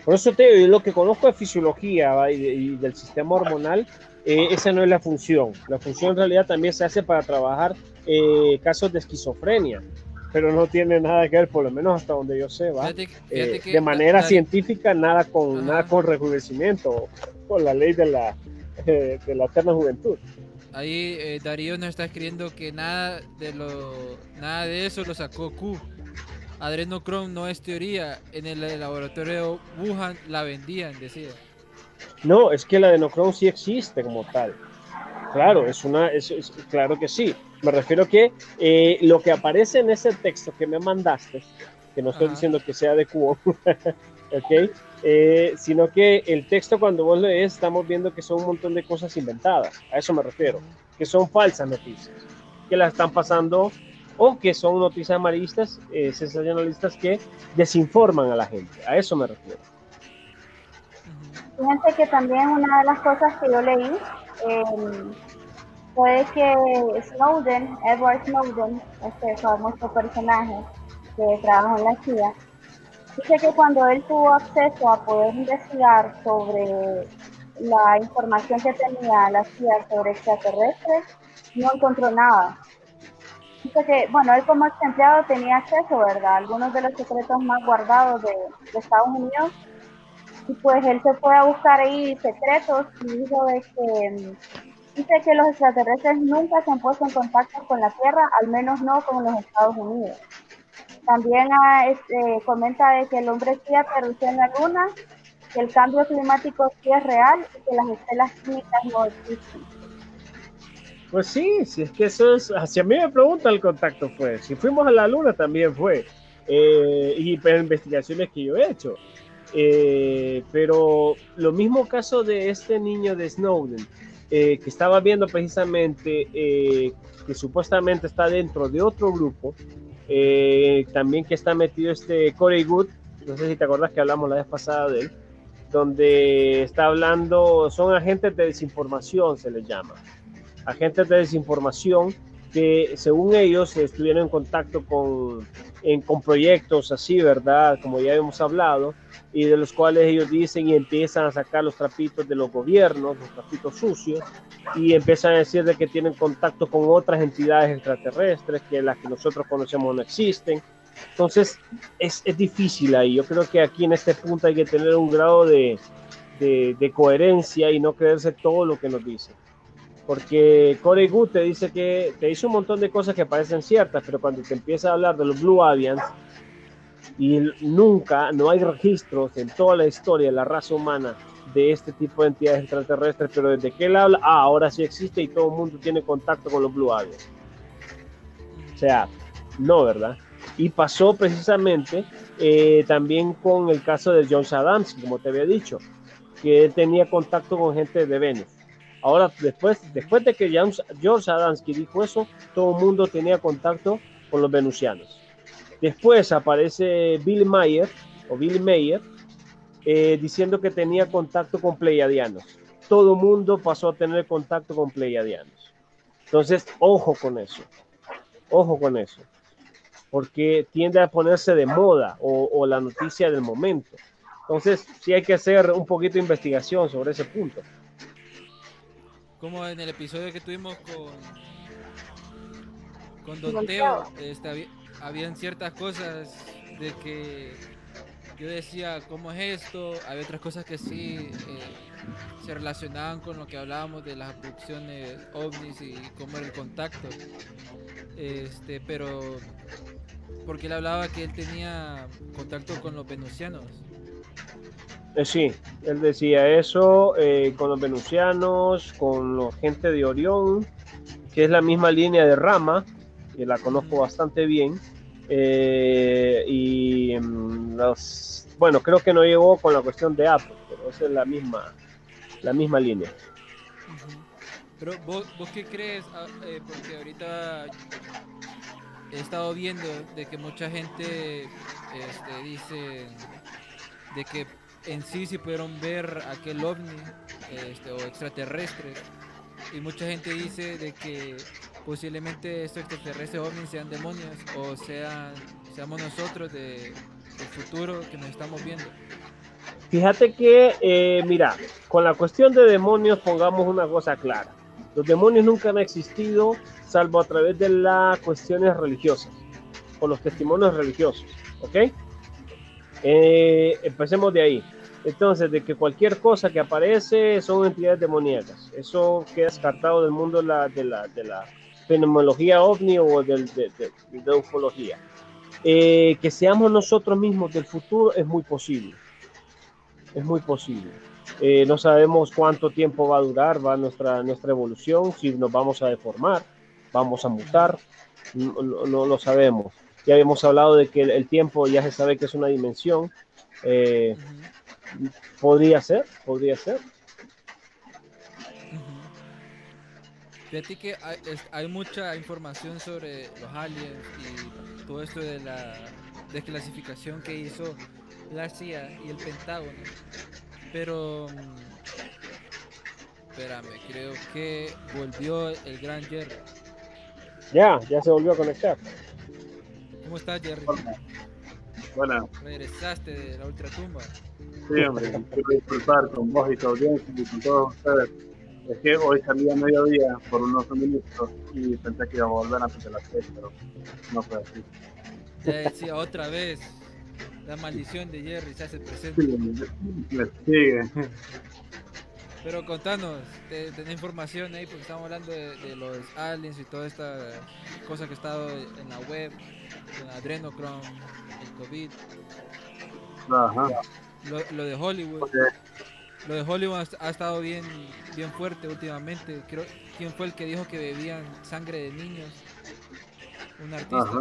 Por eso te digo, lo que conozco de fisiología y, de- y del sistema hormonal, eh, esa no es la función. La función en realidad también se hace para trabajar eh, casos de esquizofrenia, pero no tiene nada que ver, por lo menos hasta donde yo sé, ¿va? Fíjate, fíjate Eh, que de manera da- científica, nada con, Ajá. nada con rejuvenecimiento, con la ley de la, de la eterna juventud. Ahí eh, Darío nos está escribiendo que nada de lo nada de eso lo sacó Q. Adrenochrome no es teoría. En el laboratorio Wuhan la vendían, decía. No, es que la Denocron sí existe como tal. Claro, es una, es, es- claro que sí. Me refiero que eh, lo que aparece en ese texto que me mandaste, que no estoy Ajá. diciendo que sea de cubo, *laughs* ¿ok? Eh, sino que el texto cuando vos lees estamos viendo que son un montón de cosas inventadas, a eso me refiero, que son falsas noticias, que las están pasando o que son noticias amarillistas, eh, sensacionalistas que desinforman a la gente, a eso me refiero. Fíjense que también una de las cosas que yo leí eh, fue que Snowden, Edward Snowden, este famoso personaje que trabajó en la CIA, dice que cuando él tuvo acceso a poder investigar sobre la información que tenía la CIA sobre extraterrestres, no encontró nada. Dice que, bueno, él como ex tenía acceso, ¿verdad? Algunos de los secretos más guardados de, de Estados Unidos y pues él se fue a buscar ahí secretos y dijo de que mm, dice que los extraterrestres nunca se han puesto en contacto con la Tierra, al menos no con los Estados Unidos. También ah, este, comenta de que el hombre sí aterrizó en la Luna, que el cambio climático sí es real y que las estelas químicas no existen. Pues sí, si es que eso es, hacia mí me pregunta el contacto fue, si fuimos a la luna también fue, eh, y pero investigaciones que yo he hecho. Eh, pero lo mismo caso de este niño de Snowden, eh, que estaba viendo precisamente que supuestamente está dentro de otro grupo, eh, también que está metido este Corey Good, no sé si te acuerdas que hablamos la vez pasada de él, donde está hablando, son agentes de desinformación, se les llama agentes de desinformación que según ellos estuvieron en contacto con, en- con proyectos así, ¿verdad? Como ya hemos hablado, y de los cuales ellos dicen y empiezan a sacar los trapitos de los gobiernos, los trapitos sucios, y empiezan a decir de que tienen contacto con otras entidades extraterrestres, que las que nosotros conocemos no existen. Entonces, es, es difícil ahí. Yo creo que aquí en este punto hay que tener un grado de, de, de coherencia y no creerse todo lo que nos dicen porque Corey Good te dice que te dice un montón de cosas que parecen ciertas, pero cuando te empieza a hablar de los Blue Aliens y nunca, no hay registros en toda la historia de la raza humana de este tipo de entidades extraterrestres, pero desde que él habla, ah, ahora sí existe y todo el mundo tiene contacto con los Blue Aliens. O sea, no, ¿verdad? Y pasó precisamente eh, también con el caso de John Adams, como te había dicho, que tenía contacto con gente de Venus. Ahora, después, después de que George Adamski dijo eso, todo el mundo tenía contacto con los venusianos. Después aparece Bill Mayer, o Bill Mayer, eh, diciendo que tenía contacto con pleiadianos. Todo el mundo pasó a tener contacto con pleiadianos. Entonces, ojo con eso. Ojo con eso. Porque tiende a ponerse de moda o, o la noticia del momento. Entonces, sí hay que hacer un poquito de investigación sobre ese punto. Como en el episodio que tuvimos con con Don Teo. Teo, este, había- habían ciertas cosas de que yo decía, ¿cómo es esto? Había otras cosas que sí eh, se relacionaban con lo que hablábamos de las abducciones ovnis y cómo era el contacto. Este, pero porque él hablaba que él tenía contacto con los venusianos. Eh, sí, él decía eso eh, con los venusianos, con la gente de Orión, que es la misma línea de Rama, que la conozco bastante bien. eh, y mm, los, bueno, creo que no llegó con la cuestión de Apple, pero esa es la misma, la misma línea. Pero vos, vos qué crees, Ah, eh, porque ahorita he estado viendo de que mucha gente este, dice de que en sí sí pudieron ver aquel ovni este, o extraterrestre y mucha gente dice de que posiblemente estos extraterrestres ovnis sean demonios o sean seamos nosotros de, del futuro que nos estamos viendo. Fíjate que, eh, mira, con la cuestión de demonios pongamos una cosa clara. Los demonios nunca han existido salvo a través de las cuestiones religiosas o los testimonios religiosos, ¿ok? Eh, empecemos de ahí. Entonces, de que cualquier cosa que aparece son entidades demoníacas. Eso queda descartado del mundo de la, de la, de la fenomenología ovni o de, de- de la ufología. Eh, que seamos nosotros mismos del futuro es muy posible es muy posible. Eh, no sabemos cuánto tiempo va a durar, va nuestra, nuestra evolución, si nos vamos a deformar, vamos a mutar, no, no- no lo sabemos. Ya habíamos hablado de que el, el tiempo ya se sabe que es una dimensión. eh, podría ser, podría ser. Fíjate que hay, es- hay mucha información sobre los aliens y todo esto de la desclasificación que hizo la CIA y el Pentágono. Pero. mm, Espérame, creo que volvió el gran Jerry. Ya, ya se volvió a conectar. ¿Cómo estás, Jerry? Bueno, Regresaste de la ultratumba. sí, hombre, quiero disculpar con vos y tu audiencia y con todos ustedes. Es que hoy salí a mediodía por unos suministros y pensé que iba a volver antes de las seis, pero no fue así. Ya decía otra vez. La maldición de Jerry se hace Sí, presente. me sigue. Pero contanos, te- tenés información ahí porque estamos hablando de, de los aliens y toda esta cosa que ha estado en la web, el adrenochrome, el COVID, Ajá. lo, lo de Hollywood. Lo de Hollywood ha, ha estado bien, bien fuerte últimamente. Creo, ¿Quién fue el que dijo que bebían sangre de niños? Un artista. Ajá.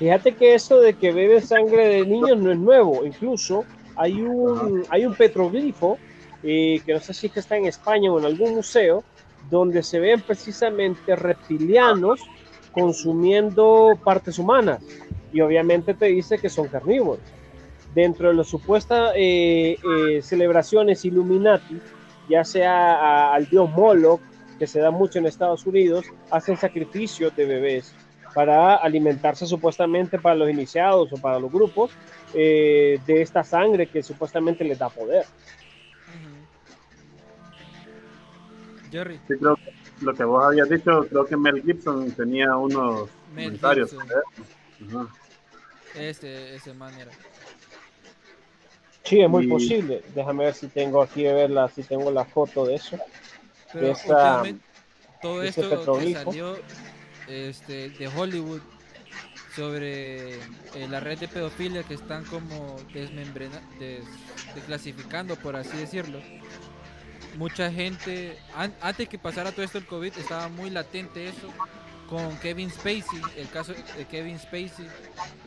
Fíjate que eso de que bebe sangre de niños no es nuevo. Incluso hay un, hay un petroglifo eh, que no sé si es que está en España o en algún museo, donde se ven precisamente reptilianos consumiendo partes humanas. Y obviamente te dice que son carnívoros. Dentro de las supuestas eh, eh, celebraciones Illuminati, ya sea a- al dios Moloch, que se da mucho en Estados Unidos, hacen sacrificios de bebés para alimentarse supuestamente para los iniciados o para los grupos eh, de esta sangre que supuestamente les da poder. Jerry, Sí, creo que lo que vos habías dicho, creo que Mel Gibson tenía unos Mel comentarios. Gibson. Ajá. ese, ese man era. Sí, es muy Y- posible. Déjame ver si tengo aquí de verla, si tengo la foto de eso. Pero Esa- últimamente todo ese esto que salió este, de Hollywood sobre eh, la red de pedofilia que están como desmembrena, des- desclasificando, por así decirlo. Mucha gente, an- antes que pasara todo esto el COVID, estaba muy latente eso con Kevin Spacey, el caso de Kevin Spacey,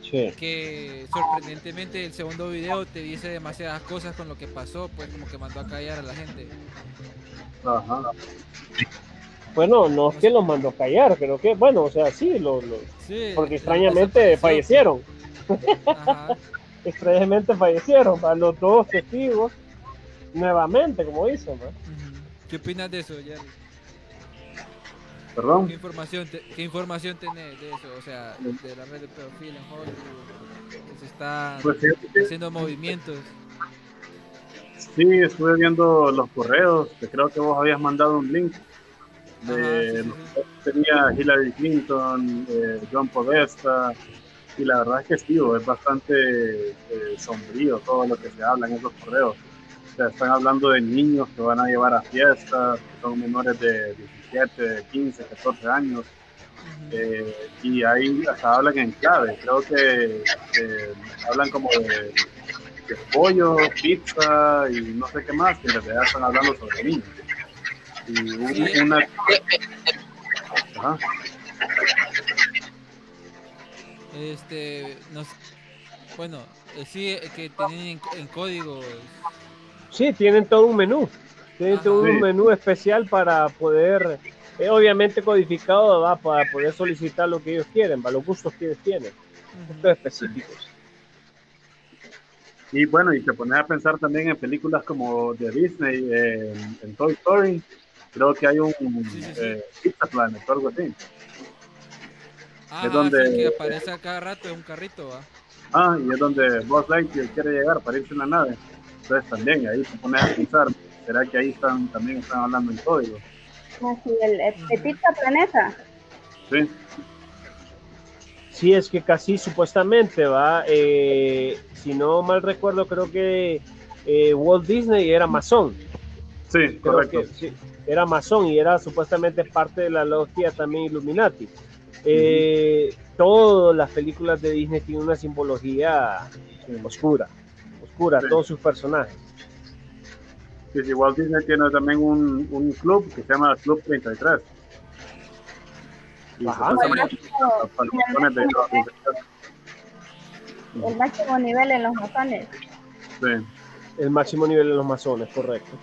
Sí. que sorprendentemente el segundo video te dice demasiadas cosas con lo que pasó, pues como que mandó a callar a la gente. Ajá. Bueno, no es que los mandó a callar, creo que, bueno, o sea, sí, lo, lo- Sí, porque extrañamente fallecieron. Ajá. Extrañamente fallecieron a los dos testigos nuevamente, como dicen. ¿no? ¿Qué opinas de eso, Jerry? Perdón. ¿Qué información, te- ¿Qué información tenés de eso? O sea, de la red de pedofilia en Hollywood, que se están Pues que haciendo movimientos. sí, estuve viendo los correos, que creo que vos habías mandado un link de sí, sí, sí. tenía Hillary Clinton, eh, John Podesta, y la verdad es que sí, es bastante eh, sombrío todo lo que se habla en esos correos. O sea, están hablando de niños que van a llevar a fiestas, que son menores de 17, 15, 14 años, eh, y ahí hasta hablan en clave. Creo que eh, hablan como de, de pollo, pizza y no sé qué más, que en realidad están hablando sobre niños. Y un- Sí. una... Ajá. Este, nos, bueno, eh, sí, eh, que tienen en, en códigos. Sí, tienen todo un menú. Todo un menú especial para poder, eh, obviamente codificado, ¿va? para poder solicitar lo que ellos quieren, para los gustos que ellos tienen, específicos. Y bueno, y te pones a pensar también en películas como de Disney, eh, en, Toy Story, creo que hay un Sí, sí, sí. eh, Pizza Planet o algo así. Ah, donde- sí, que aparece a cada rato en un carrito, ¿va? Ah, y es donde Buzz Lightyear quiere llegar para irse en la nave. Entonces también ahí te pones a pensar, ¿será que ahí están también están hablando en código? Así, el, el Petita Planeta. Sí, Sí, es que casi supuestamente va, eh, si no mal recuerdo, creo que eh, Walt Disney era masón. sí, Creo correcto. que sí, era masón y era supuestamente parte de la logia también Illuminati. Eh, Todas las películas de Disney tienen una simbología Sí. oscura, oscura, Sí. todos sus personajes. Sí, sí, Walt Disney tiene también un, un club que se llama Club 33. Y Ajá. supuestamente los participantes de Club 33, El máximo nivel en los masones. sí. El máximo nivel de los masones, correcto.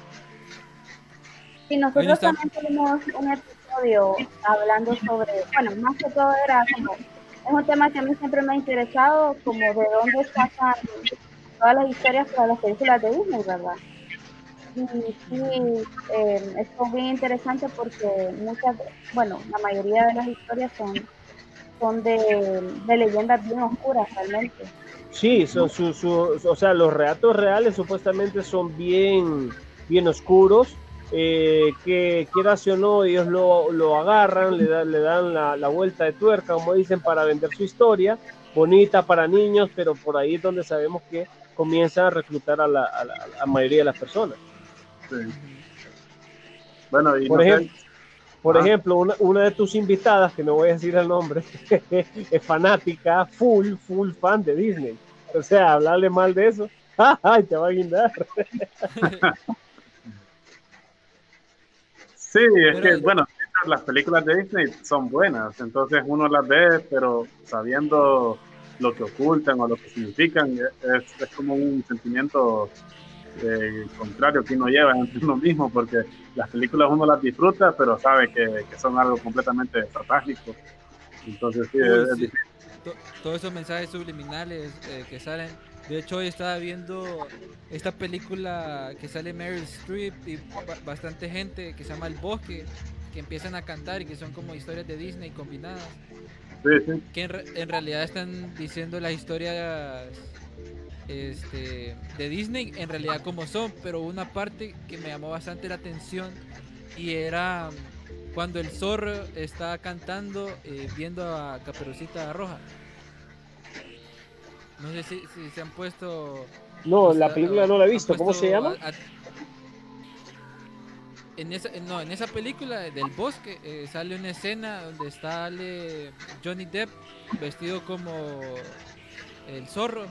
Y nosotros también tuvimos un episodio hablando sobre, bueno, más que todo era como, es un tema que a mí siempre me ha interesado, como de dónde sacan todas las historias para las películas de Disney, ¿verdad? Y sí, eh, esto es bien interesante porque muchas, bueno, la mayoría de las historias son, son de, de leyendas bien oscuras realmente. Sí, son su, su- o sea, los relatos reales supuestamente son bien, bien oscuros, eh, que quieras o no, ellos lo, lo agarran, le, dan le dan la, la vuelta de tuerca, como dicen, para vender su historia, bonita para niños, pero por ahí es donde sabemos que comienzan a reclutar a la, a la- a la mayoría de las personas. Sí. Bueno, y Por no sé- ejemplo, Por Ah. ejemplo, una, una de tus invitadas, que no voy a decir el nombre, *laughs* es fanática, full, full fan de Disney. O sea, hablarle mal de eso, *laughs* ¡ay, te va a guindar! *laughs* Sí, es Pero- que, bueno, las películas de Disney son buenas, entonces uno las ve, pero sabiendo lo que ocultan o lo que significan, es, es como un sentimiento eh, contrario que uno lleva *laughs* entre uno mismo, porque las películas uno las disfruta, pero sabe que, que son algo completamente satánico. Entonces, sí, Uy, es, es sí. todos esos mensajes subliminales eh, que salen. De hecho, hoy estaba viendo esta película que sale Meryl Streep y ba- bastante gente que se llama El Bosque, que empiezan a cantar y que son como historias de Disney combinadas. Sí, sí. que en, re- en realidad están diciendo las historias este, de Disney en realidad como son, pero una parte que me llamó bastante la atención y era cuando el zorro está cantando eh, viendo a Caperucita Roja. No sé si, si se han puesto... No, o la película no la he visto, ¿cómo se llama? a- a- en esa, no, en esa película del bosque eh, sale una escena donde sale Johnny Depp vestido como el zorro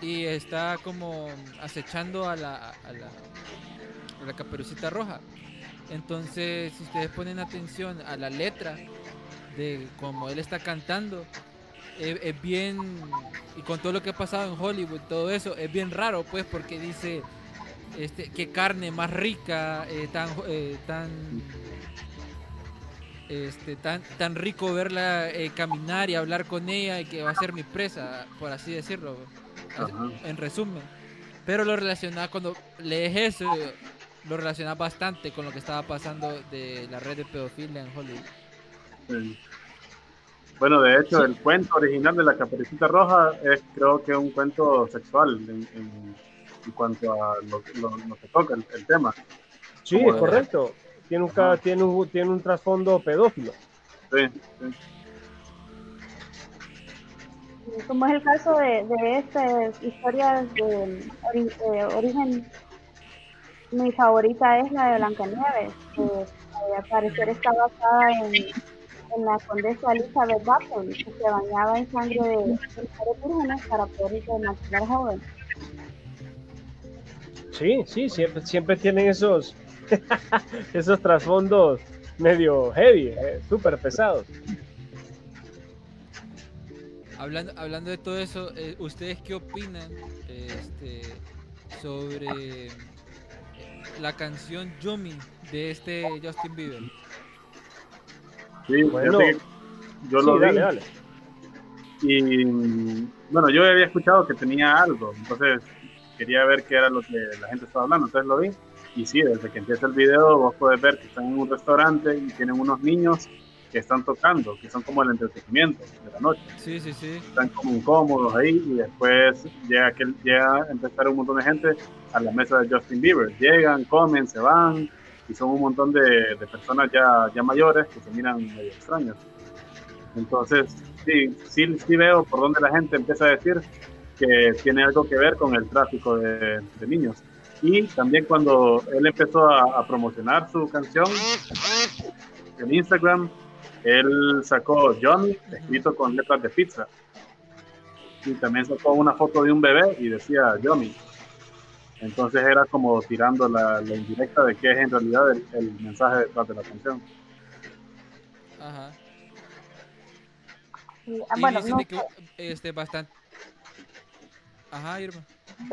y está como acechando a la, a la, caperucita roja. Entonces, si ustedes ponen atención a la letra de cómo él está cantando, eh, es bien, y con todo lo que ha pasado en Hollywood, todo eso, es bien raro, pues, porque dice, este, qué carne más rica, eh, tan, eh, tan, este, tan, tan rico verla eh, caminar y hablar con ella y que va a ser mi presa, por así decirlo, Ajá. en resumen. Pero lo relaciona cuando lees eso, lo relaciona bastante con lo que estaba pasando de la red de pedofilia en Hollywood. Sí. Bueno, de hecho, el cuento original de la Caperucita Roja es creo que un cuento sexual en, en- en cuanto a lo, lo- lo que toca el, el tema. Sí, es correcto. Tiene un, tiene un, tiene un trasfondo pedófilo. Sí, sí. Como es el caso de, de estas historias de eh, origen, mi favorita es la de Blancanieves, que eh, al parecer está basada en, en la condesa Elizabeth Bathory, que se bañaba en sangre de, mujeres vírgenes para poder mantener joven. Sí, sí, siempre, siempre tienen esos, *laughs* esos trasfondos medio heavy, eh, súper pesados. Hablando, hablando de todo eso, eh, ¿ustedes qué opinan este, sobre eh, la canción Yumi de este Justin Bieber? Sí, Bueno, yo sí, lo vi dale, dale. y bueno, yo había escuchado que tenía algo, entonces quería ver qué era lo que la gente estaba hablando, entonces lo vi y sí, desde que empieza el video vos puedes ver que están en un restaurante y tienen unos niños que están tocando, que son como el entretenimiento de la noche. Sí, sí, sí. están como incómodos ahí y después llega, que, llega a empezar un montón de gente a la mesa de Justin Bieber. Llegan, comen, se van y son un montón de, de personas ya, ya mayores que se miran medio extraños. Entonces, sí, sí, sí veo por donde la gente empieza a decir que tiene algo que ver con el tráfico de, de niños. Y también cuando él empezó a, a promocionar su canción en Instagram, él sacó Johnny escrito con letras de pizza. Y también sacó una foto de un bebé y decía Johnny. Entonces era como tirando la, la indirecta de qué es en realidad el, el mensaje detrás de la canción. Ajá. Sí, ah, Y bueno, dicen no de que este bastante. Ajá, Irma.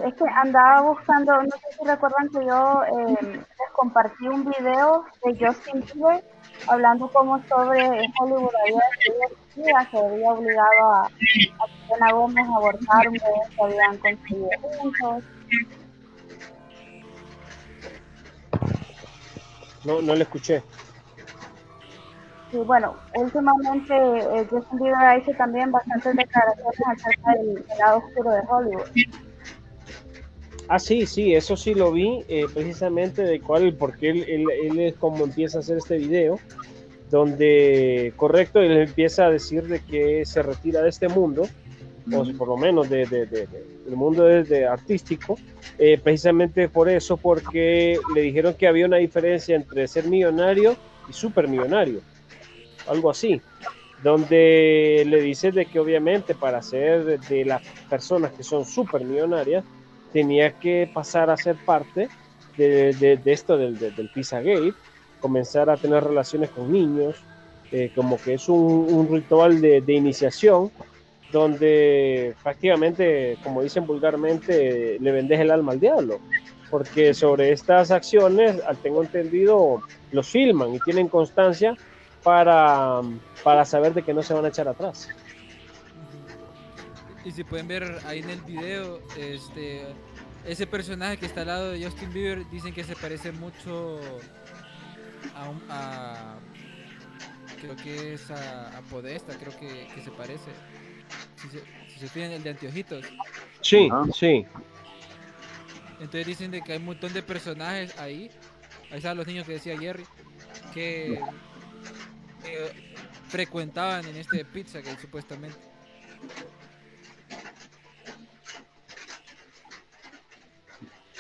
Es que andaba buscando, no sé si recuerdan que yo eh, les compartí un video de Justin Bieber hablando como sobre Hollywood había decidido que había obligado a, a Selena Gómez a abortar un bebé que habían conseguido juntos. No, no le escuché. Y bueno, últimamente eh, Justin Bieber ha hecho también bastantes declaraciones acerca del, del lado oscuro de Hollywood. Ah, sí, sí, eso sí lo vi, eh, precisamente de cuál, porque él, él, él es como empieza a hacer este video, donde, correcto, él empieza a decir de que se retira de este mundo, o por lo menos de, de- de- de- del mundo de, artístico, eh, precisamente por eso, porque le dijeron que había una diferencia entre ser millonario y supermillonario, algo así, donde le dice de que obviamente para ser de las personas que son supermillonarias, tenía que pasar a ser parte de, esto del, del, del Pizzagate, comenzar a tener relaciones con niños, eh, como que es un, ritual de, de iniciación, donde prácticamente, como dicen vulgarmente, le vendes el alma al diablo, porque sobre estas acciones, al tengo entendido, los filman y tienen constancia para, para saber de que no se van a echar atrás. Y si pueden ver ahí en el video, este ese personaje que está al lado de Justin Bieber dicen que se parece mucho a, un- a- creo que es a, a Podesta, creo que, que se parece. Si se, si se fijan el de anteojitos. Sí, sí. Entonces dicen de que hay un montón de personajes ahí. Ahí están los niños que decía Jerry. Que, que frecuentaban en este pizza que supuestamente.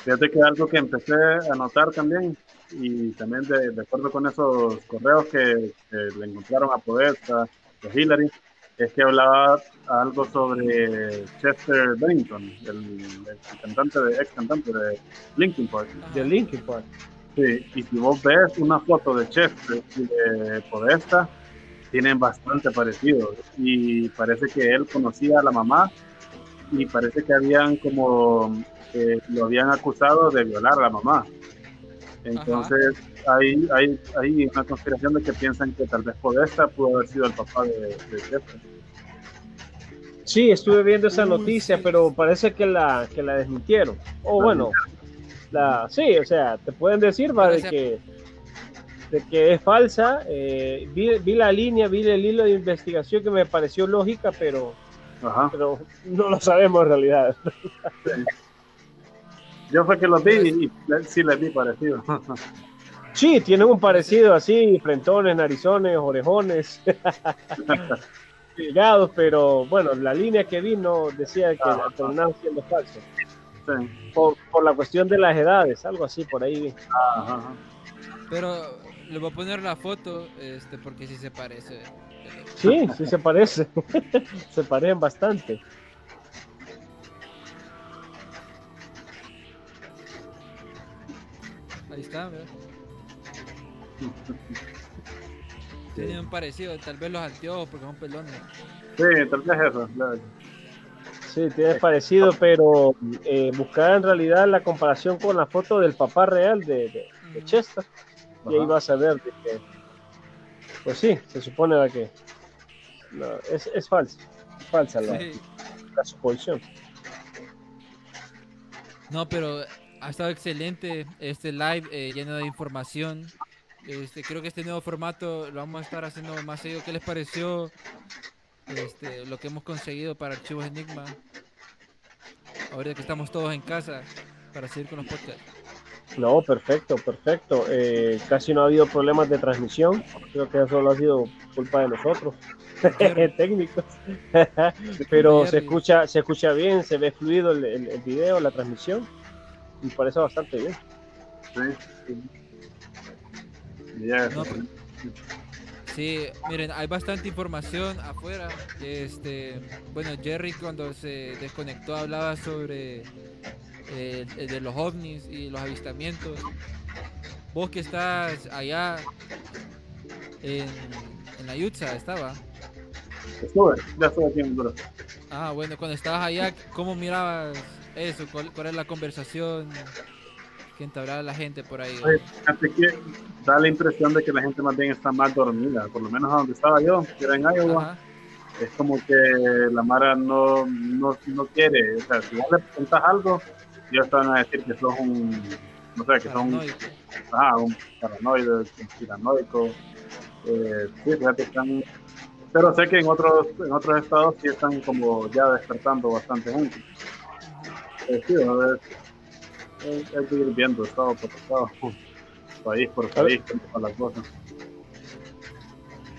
Fíjate que algo que empecé a notar también, y también de, de acuerdo con esos correos que, que le encontraron a Podesta, de Hillary, es que hablaba algo sobre Chester Bennington, el, el cantante de, ex cantante de Linkin Park. De Linkin Park. Sí, y si vos ves una foto de Chester y de Podesta, tienen bastante parecido. Y parece que él conocía a la mamá y parece que habían como eh, lo habían acusado de violar a la mamá. Entonces hay, hay, hay una conspiración de que piensan que tal vez Podesta pudo haber sido el papá de, de Chester. Sí, estuve viendo esa noticia, sí. pero parece que la, que la desmintieron. O La bueno, la, sí, o sea, te pueden decir va, de que, de que es falsa. eh, vi, vi la línea, vi el hilo de investigación que me pareció lógica, pero, Ajá. pero no lo sabemos en realidad. Yo fue que los vi y, sí les vi parecido. *laughs* Sí, tienen un parecido así, frentones, narizones, orejones, *laughs* delgados, pero bueno, la línea que vi no decía que Ah, terminaban siendo falsos. Sí. Por, por la cuestión de las edades, algo así por ahí ajá. Pero le voy a poner la foto, este, porque sí se parece. Sí, sí se parece. *laughs* se parecen bastante. Ahí está, ¿verdad? *laughs* Tienen un parecido, tal vez los anteojos porque son pelones. Sí, tal vez eso. claro. Sí, tiene parecido, pero eh, buscar en realidad la comparación con la foto del papá real de, de- de Ujú. Chester. Y ahí vas a ver de que, pues sí, se supone que no, es, es falso, es falsa la, Sí. la suposición. No, pero ha estado excelente este live eh, lleno de información. Este, creo que este nuevo formato lo vamos a estar haciendo más seguido. ¿Qué les pareció este, lo que hemos conseguido para Archivos Enigma? Ahorita que estamos todos en casa para seguir con los podcasts. No, perfecto, perfecto. Eh, casi no ha habido problemas de transmisión. Creo que eso ha sido culpa de nosotros, *laughs* técnicos. Pero se escucha, se escucha bien, se ve fluido el, el- el video, la transmisión. Y parece bastante bien. Sí. Ya, No, pero- Sí, miren, hay bastante información afuera. Este, bueno, Jerry cuando se desconectó hablaba sobre eh, eh, de los ovnis y los avistamientos. Vos que estás allá en, en la Yutza, estaba. Estuve, ya estoy aquí en Honduras. Ah, bueno, cuando estabas allá, ¿cómo mirabas eso? ¿Cuál, cuál era la conversación que entablaba la gente por ahí? Oye, fíjate que da la impresión de que la gente más bien está más dormida, por lo menos a donde estaba yo, que era en Iowa. Ajá. es como que la Mara no, no, no quiere, o sea, si vos le preguntas algo, ellos te van a decir que sos un, no sé, que son Paranoico. ajá, un paranoide, conspiranoico, eh, sí, fíjate están, pero sé que en otros, en otros estados sí están como ya despertando bastante gente. Eh, sí, a ver, hay que ir viendo estado por estado, país por país, cómo van las cosas.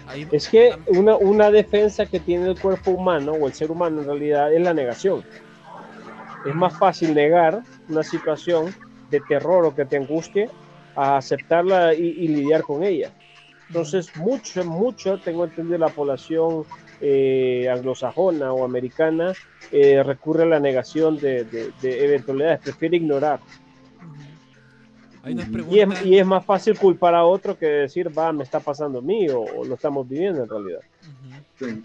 Ahí- Es que una, una defensa que tiene el cuerpo humano o el ser humano en realidad es la negación. Es más fácil negar una situación de terror o que te angustie a aceptarla y, y lidiar con ella. Entonces, mucho, mucho, tengo entendido, la población eh, anglosajona o americana eh, recurre a la negación de, de- de eventualidades, prefiere ignorar. Y es, preguntan. y es más fácil culpar a otro que decir, va, me está pasando a mí o, o lo estamos viviendo en realidad. Sí.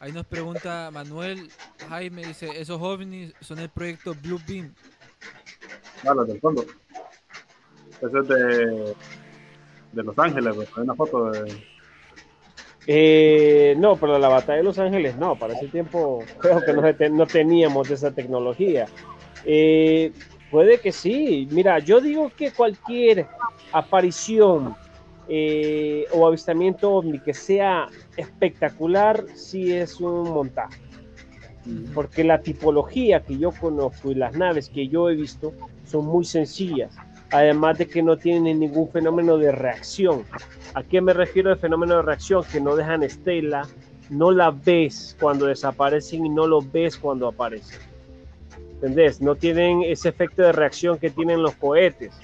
Ahí nos pregunta Manuel Jaime, dice, esos ovnis son el proyecto Blue Beam. Ah, los del fondo. Ese es de, de Los Ángeles, pues. Hay una foto de. Eh, no, pero la batalla de Los Ángeles no, para ese tiempo creo que no, teníamos esa tecnología. Eh, puede que sí, mira, yo digo que cualquier aparición eh, o avistamiento ovni que sea espectacular, sí es un montaje, porque la tipología que yo conozco y las naves que yo he visto son muy sencillas, además de que no tienen ningún fenómeno de reacción. ¿A qué me refiero de fenómeno de reacción? Que no dejan estela, no la ves cuando desaparecen y no lo ves cuando aparecen. ¿Entendés? No tienen ese efecto de reacción que tienen los cohetes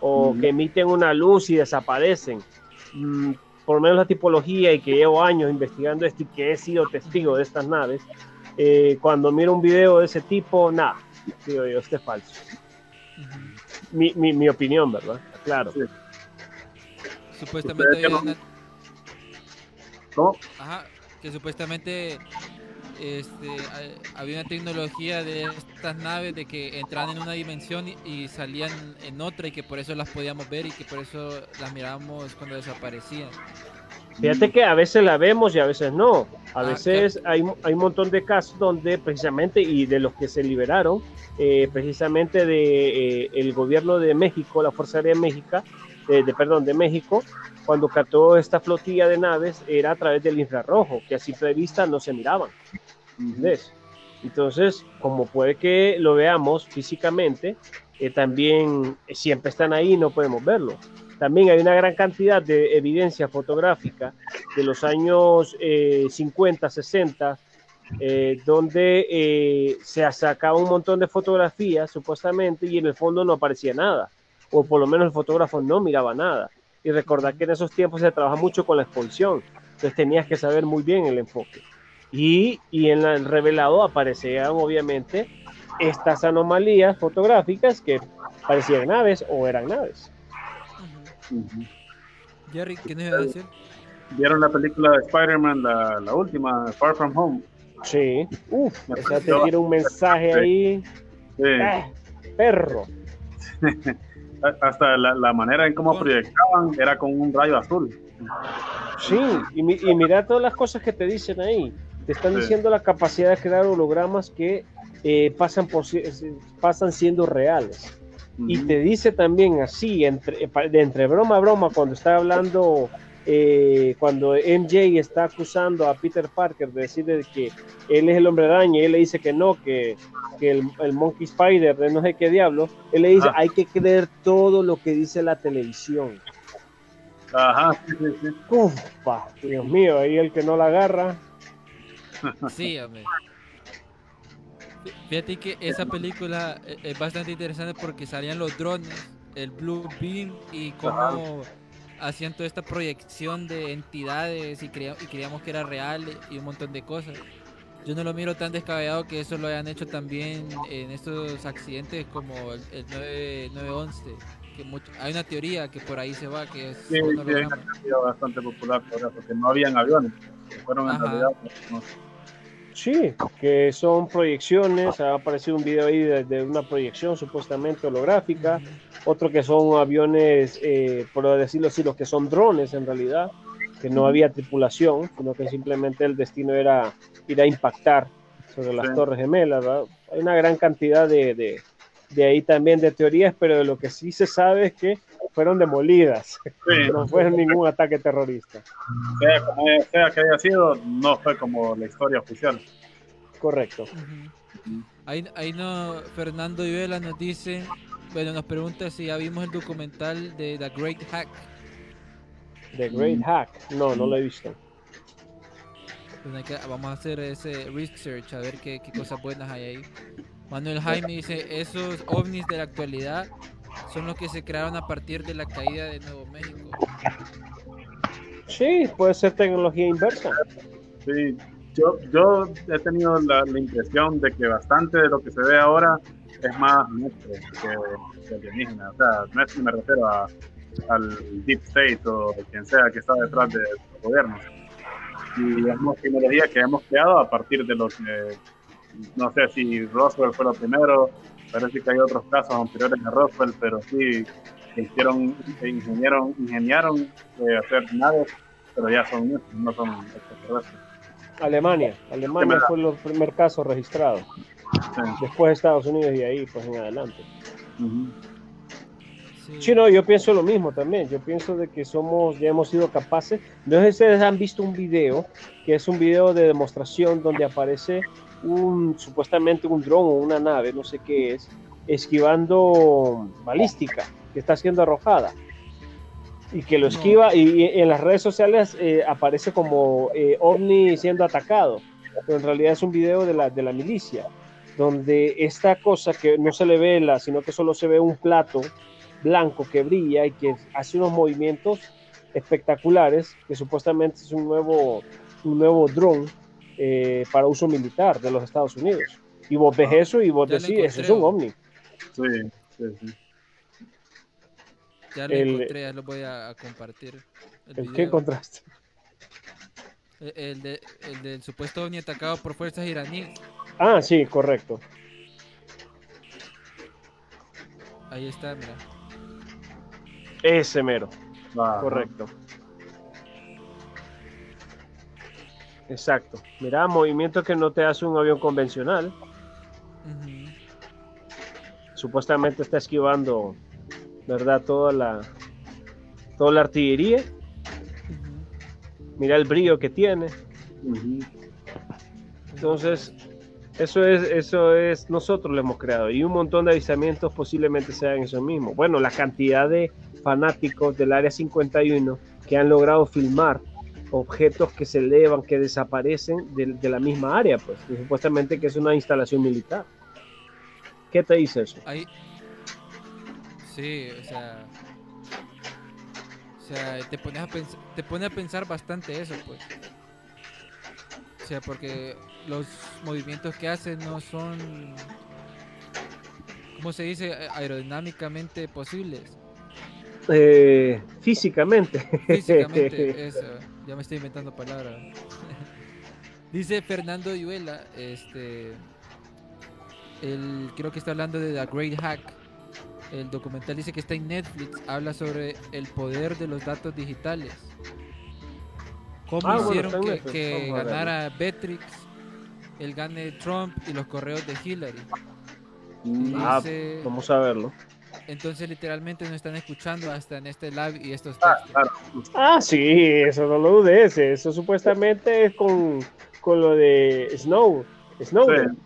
o que emiten una luz y desaparecen. Mm, por lo menos la tipología y que llevo años investigando esto y que he sido testigo de estas naves, eh, cuando miro un video de ese tipo, nada, digo yo, este es falso. Mi, mi, mi opinión, ¿verdad? Claro. Sí. Supuestamente ¿Ustedes qué había una- ¿Cómo? Ajá, que supuestamente este, ha- había una tecnología de estas naves de que entraban en una dimensión y, y salían en otra y que por eso las podíamos ver y que por eso las mirábamos cuando desaparecían. Fíjate que a veces la vemos y a veces no. A Ah, veces hay, hay un montón de casos donde precisamente, y de los que se liberaron, eh, precisamente de eh, el gobierno de México, la Fuerza Aérea de México, de, de- perdón, de México, cuando captó esta flotilla de naves, era a través del infrarrojo, que a simple vista no se miraban. Entonces, como puede que lo veamos físicamente, eh, también eh, siempre están ahí y no podemos verlo. También hay una gran cantidad de evidencia fotográfica de los años eh, 50, 60, eh, donde eh, se sacaba un montón de fotografías supuestamente y en el fondo no aparecía nada, o por lo menos el fotógrafo no miraba nada. Y recordar que en esos tiempos se trabaja mucho con la exposición, entonces tenías que saber muy bien el enfoque. Y, y en el revelado aparecían obviamente estas anomalías fotográficas que parecían naves o eran naves. Jerry, ¿qué nos iba a decir? ¿Vieron la película de Spider-Man, la, la última, Far From Home? Sí, Me esa te tiene un mensaje ahí, Sí. ¡ah! perro. *laughs* Hasta la, la manera en cómo proyectaban era con un rayo azul. Sí, y, mi- y mira todas las cosas que te dicen ahí. Te están Sí. diciendo la capacidad de crear hologramas que eh, pasan, por si- pasan siendo reales. Y te dice también así, entre, de entre broma a broma, cuando está hablando, eh, cuando MJ está acusando a Peter Parker de decirle que él es el hombre araña y él le dice que no, que, que el, el Monkey Spider de no sé qué diablo, él le dice, Ah. hay que creer todo lo que dice la televisión. Ajá, sí, sí, sí. Uf, pa, Dios mío, ahí el que no la agarra. Sí, hombre. Fí- Fíjate que esa película eh, es bastante interesante porque salían los drones, el Blue Beam y cómo hacían toda esta proyección de entidades y, creía- y creíamos que era real y un montón de cosas. Yo no lo miro tan descabellado que eso lo hayan hecho también en estos accidentes como el, el 9, 911. Que mucho- hay una teoría que por ahí se va, que es Sí, sí, una teoría bastante popular porque no habían aviones. que Fueron en realidad. no- Sí, que son proyecciones, ha aparecido un video ahí de, de una proyección supuestamente holográfica, otro que son aviones, eh, por decirlo así, los que son drones en realidad, que no había tripulación, sino que simplemente el destino era ir a impactar sobre las Sí. torres gemelas. ¿verdad? Hay una gran cantidad de, de, de ahí también de teorías, pero de lo que sí se sabe es que fueron demolidas, Sí, *laughs* no fue ningún ataque terrorista. sea como sea que haya sido, no fue como la historia oficial. Correcto. Ujú. Ahí, ahí no, Fernando Ivela nos dice, bueno, nos pregunta si ya vimos el documental de The Great Hack. The Great Hack, no, no lo he visto. Vamos a hacer ese research a ver qué, qué cosas buenas hay ahí. Manuel Jaime dice, esos ovnis de la actualidad son los que se crearon a partir de la caída de Nuevo México. Sí, puede ser tecnología inversa. Sí, yo, yo he tenido la, la impresión de que bastante de lo que se ve ahora es más nuestro que, que alienígena. O sea, nuestro me refiero a, al Deep State o quien sea que está detrás de los gobiernos. Y es una tecnología que hemos creado a partir de los que, no sé si Roswell fue lo primero, parece que hay otros casos anteriores a Roswell, pero sí que hicieron, que ingeniaron, ingeniaron eh, hacer naves, pero ya son nuestros, no son extraterrestres. Alemania. Alemania fue el primer caso registrado. Sí. Después Estados Unidos y ahí, pues en adelante. Ujú. Sí. Sí, no, yo pienso lo mismo también. Yo pienso de que somos, ya hemos sido capaces. No sé si ustedes han visto un video, que es un video de demostración donde aparece un, supuestamente un dron o una nave, no sé qué es, esquivando balística, que está siendo arrojada. Y que lo esquiva, y, en las redes sociales eh, aparece como eh, ovni siendo atacado. Pero en realidad es un video de la, de la milicia, donde esta cosa que no se le ve, la, sino que solo se ve un plato blanco que brilla y que hace unos movimientos espectaculares, que supuestamente es un nuevo, un nuevo dron eh, para uso militar de los Estados Unidos. Y vos ves eso y vos Ya decís, eso es un ovni. Sí, sí, sí. Ya lo el- encontré, ya lo voy a, a compartir. El ¿El video. ¿Qué encontraste? El, el de- el del supuesto ovni atacado por fuerzas iraníes. Ah, sí, correcto. Ahí está, mira. Ese mero, correcto. Exacto. Mira, movimiento que no te hace un avión convencional. Supuestamente está esquivando, ¿verdad? Toda la, toda la artillería. Mira el brillo que tiene. Entonces, eso es, eso es, nosotros lo hemos creado. Y un montón de avistamientos posiblemente sean eso mismo. Bueno, la cantidad de fanáticos del Área 51 que han logrado filmar objetos que se elevan, que desaparecen de, de la misma área, pues, y supuestamente que es una instalación militar. ¿Qué te dice eso? Ahí. Sí, o sea. O sea, te pones a pensar, te pone a pensar bastante eso, pues. O sea, porque los movimientos que hacen no son. ¿Cómo se dice? Aerodinámicamente posibles. Eh, físicamente. Físicamente, *laughs* eso. Ya me estoy inventando palabras. *laughs* Dice Fernando Ayuela, este. El, creo que está hablando de The Great Hack. El documental dice que está en Netflix. Habla sobre el poder de los datos digitales. ¿Cómo Ah, hicieron que, ganara Betrix, el gane Trump y los correos de Hillary? Ah, Dice- Vamos a verlo. Entonces literalmente nos están escuchando hasta en este live y estos Ah, textos. claro. Ah, sí, eso no lo dudes. Eso supuestamente es con, con lo de Snow. Snowden.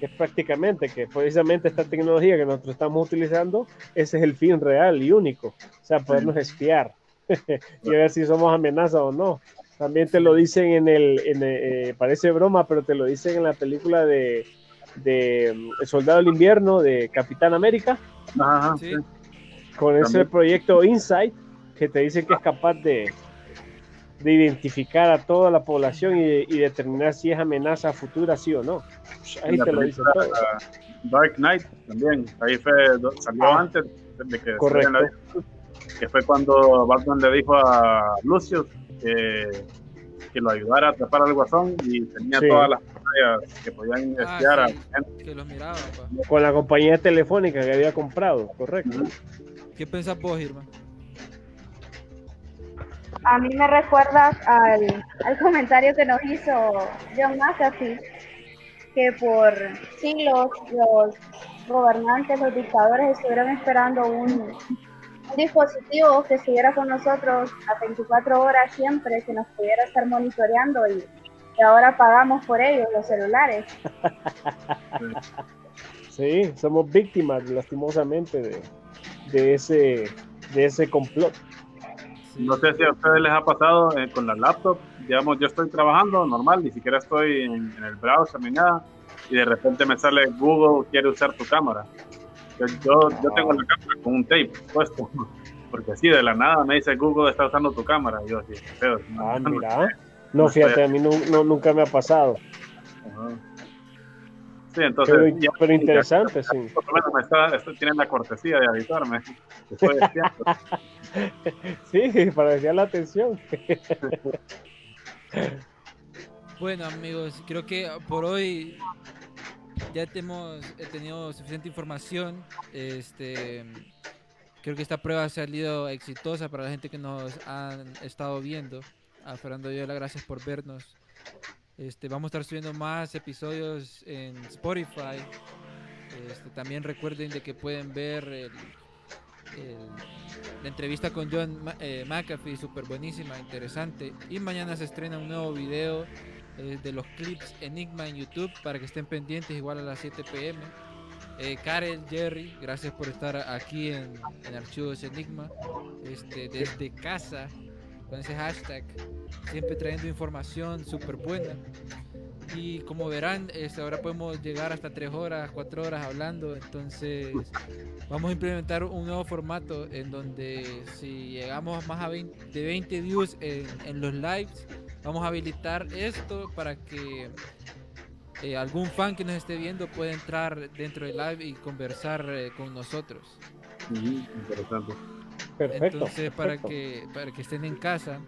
que es prácticamente que precisamente esta tecnología que nosotros estamos utilizando, ese es el fin real y único, o sea, podernos espiar *laughs* y ver si somos amenaza o no. También te lo dicen en el, en el- eh, parece broma, pero te lo dicen en la película de, de mm, El Soldado del Invierno de Capitán América, Ajá, Sí. sí. con ese También. proyecto Insight, que te dicen que es capaz de, de identificar a toda la población y, y determinar si es amenaza futura, sí o no. Ahí En la te lo dice película, todo. Dark Knight también, ahí fue, salió Ah. antes de que Correcto. la- que fue cuando Batman le dijo a Lucius que, que lo ayudara a atrapar al guasón y tenía Sí. todas las pantallas que podían Ah, espiar a sí, que los miraba, pa. Con la compañía telefónica que había comprado, correcto. ¿Qué pensás vos, Irma? A mí me recuerda al, al comentario que nos hizo John McAfee, que por siglos los gobernantes, los dictadores estuvieron esperando un, un dispositivo que estuviera con nosotros a 24 horas siempre, que nos pudiera estar monitoreando y, y ahora pagamos por ellos los celulares. *laughs* Sí, somos víctimas, lastimosamente, de, de ese, de ese complot. No sé si a ustedes les ha pasado eh, con la laptop, digamos, yo estoy trabajando normal, ni siquiera estoy en, en el browser ni nada, y de repente me sale Google quiere usar tu cámara. Yo, yo, yo tengo la cámara con un tape puesto, *laughs* porque así de la nada me dice Google está usando tu cámara. Y yo así, qué pedo. Ah, mira. No, fíjate, a mí no- nunca me ha pasado. Ajá. Sí, entonces, Pero, ya- pero interesante, sí. por lo menos me está, esto- tienen la cortesía de avisarme. *laughs* Sí, para desviar la atención. *laughs* Bueno, amigos, creo que por hoy ya hemos he tenido suficiente información. Este, creo que esta prueba ha salido exitosa para la gente que nos han estado viendo. A Fernando Yola, gracias por vernos. Este, vamos a estar subiendo más episodios en Spotify. Este, también recuerden de que pueden ver el- el- la entrevista con John eh, McAfee, súper buenísima, interesante. Y mañana se estrena un nuevo video eh, de los clips Enigma en YouTube para que estén pendientes igual a las 7 pm. Eh, Karel, Jerry, gracias por estar aquí en, en Archivos Enigma, este, desde casa, con ese hashtag, siempre trayendo información súper buena. Y como verán, este, ahora podemos llegar hasta 3 horas, 4 horas hablando, entonces vamos a implementar un nuevo formato en donde si llegamos más a 20, de 20 views en, en los lives, vamos a habilitar esto para que eh, algún fan que nos esté viendo pueda entrar dentro del live y conversar eh, con nosotros. Ujú, Interesante. Perfecto. Entonces, para que, para que estén en casa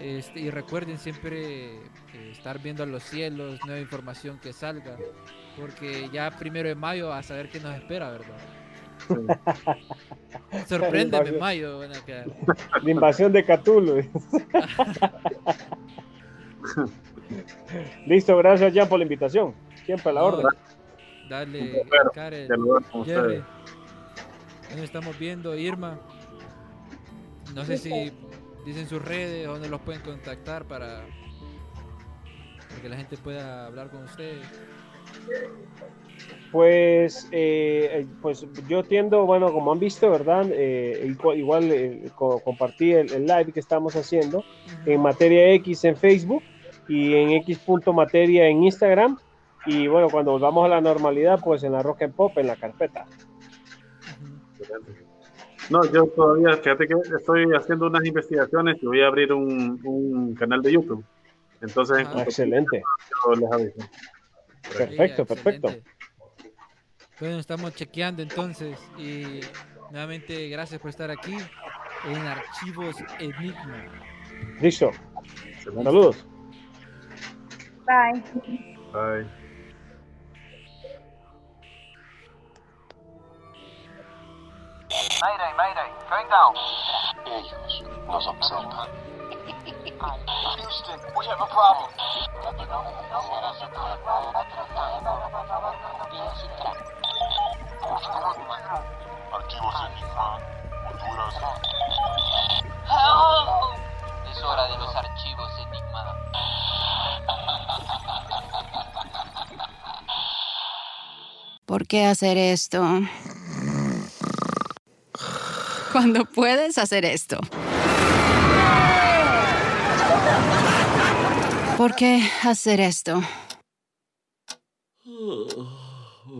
este, y recuerden siempre eh, estar viendo a los cielos, nueva información que salga, porque ya primero de mayo a saber qué nos espera, ¿verdad? *laughs* Sorpréndeme, Invasión. mayo. van a quedar. La invasión de Cthulhu. *laughs* Listo, gracias Jan por la invitación. Siempre a la No, orden. Dale. Karen, Jerry. Nos estamos viendo, Irma. No sé si dicen sus redes, donde los pueden contactar para, para que la gente pueda hablar con ustedes. Pues, eh, eh, pues yo tiendo, bueno, como han visto, ¿verdad? Eh, igual igual, eh, co- compartí el, el live que estamos haciendo en Materia X en Facebook y en X.materia en Instagram. Y bueno, cuando volvamos a la normalidad, pues en la Rock and Pop, en la carpeta. No, yo todavía, fíjate que estoy haciendo unas investigaciones y voy a abrir un, un canal de YouTube. Entonces, en Ah, Excelente. yo les aviso. Perfecto, Sí, perfecto. excelente. Bueno, estamos chequeando entonces y nuevamente gracias por estar aquí en Archivos Enigma. Listo. Saludos. Bye. Bye. Mayday, Mayday, going down. Ellos nos observan. Houston, we have a problem. Archivos Enigma, Honduras. Help! Es hora de los archivos Enigma. ¿Por qué hacer esto? Cuando puedes hacer esto. ¿Por qué hacer esto?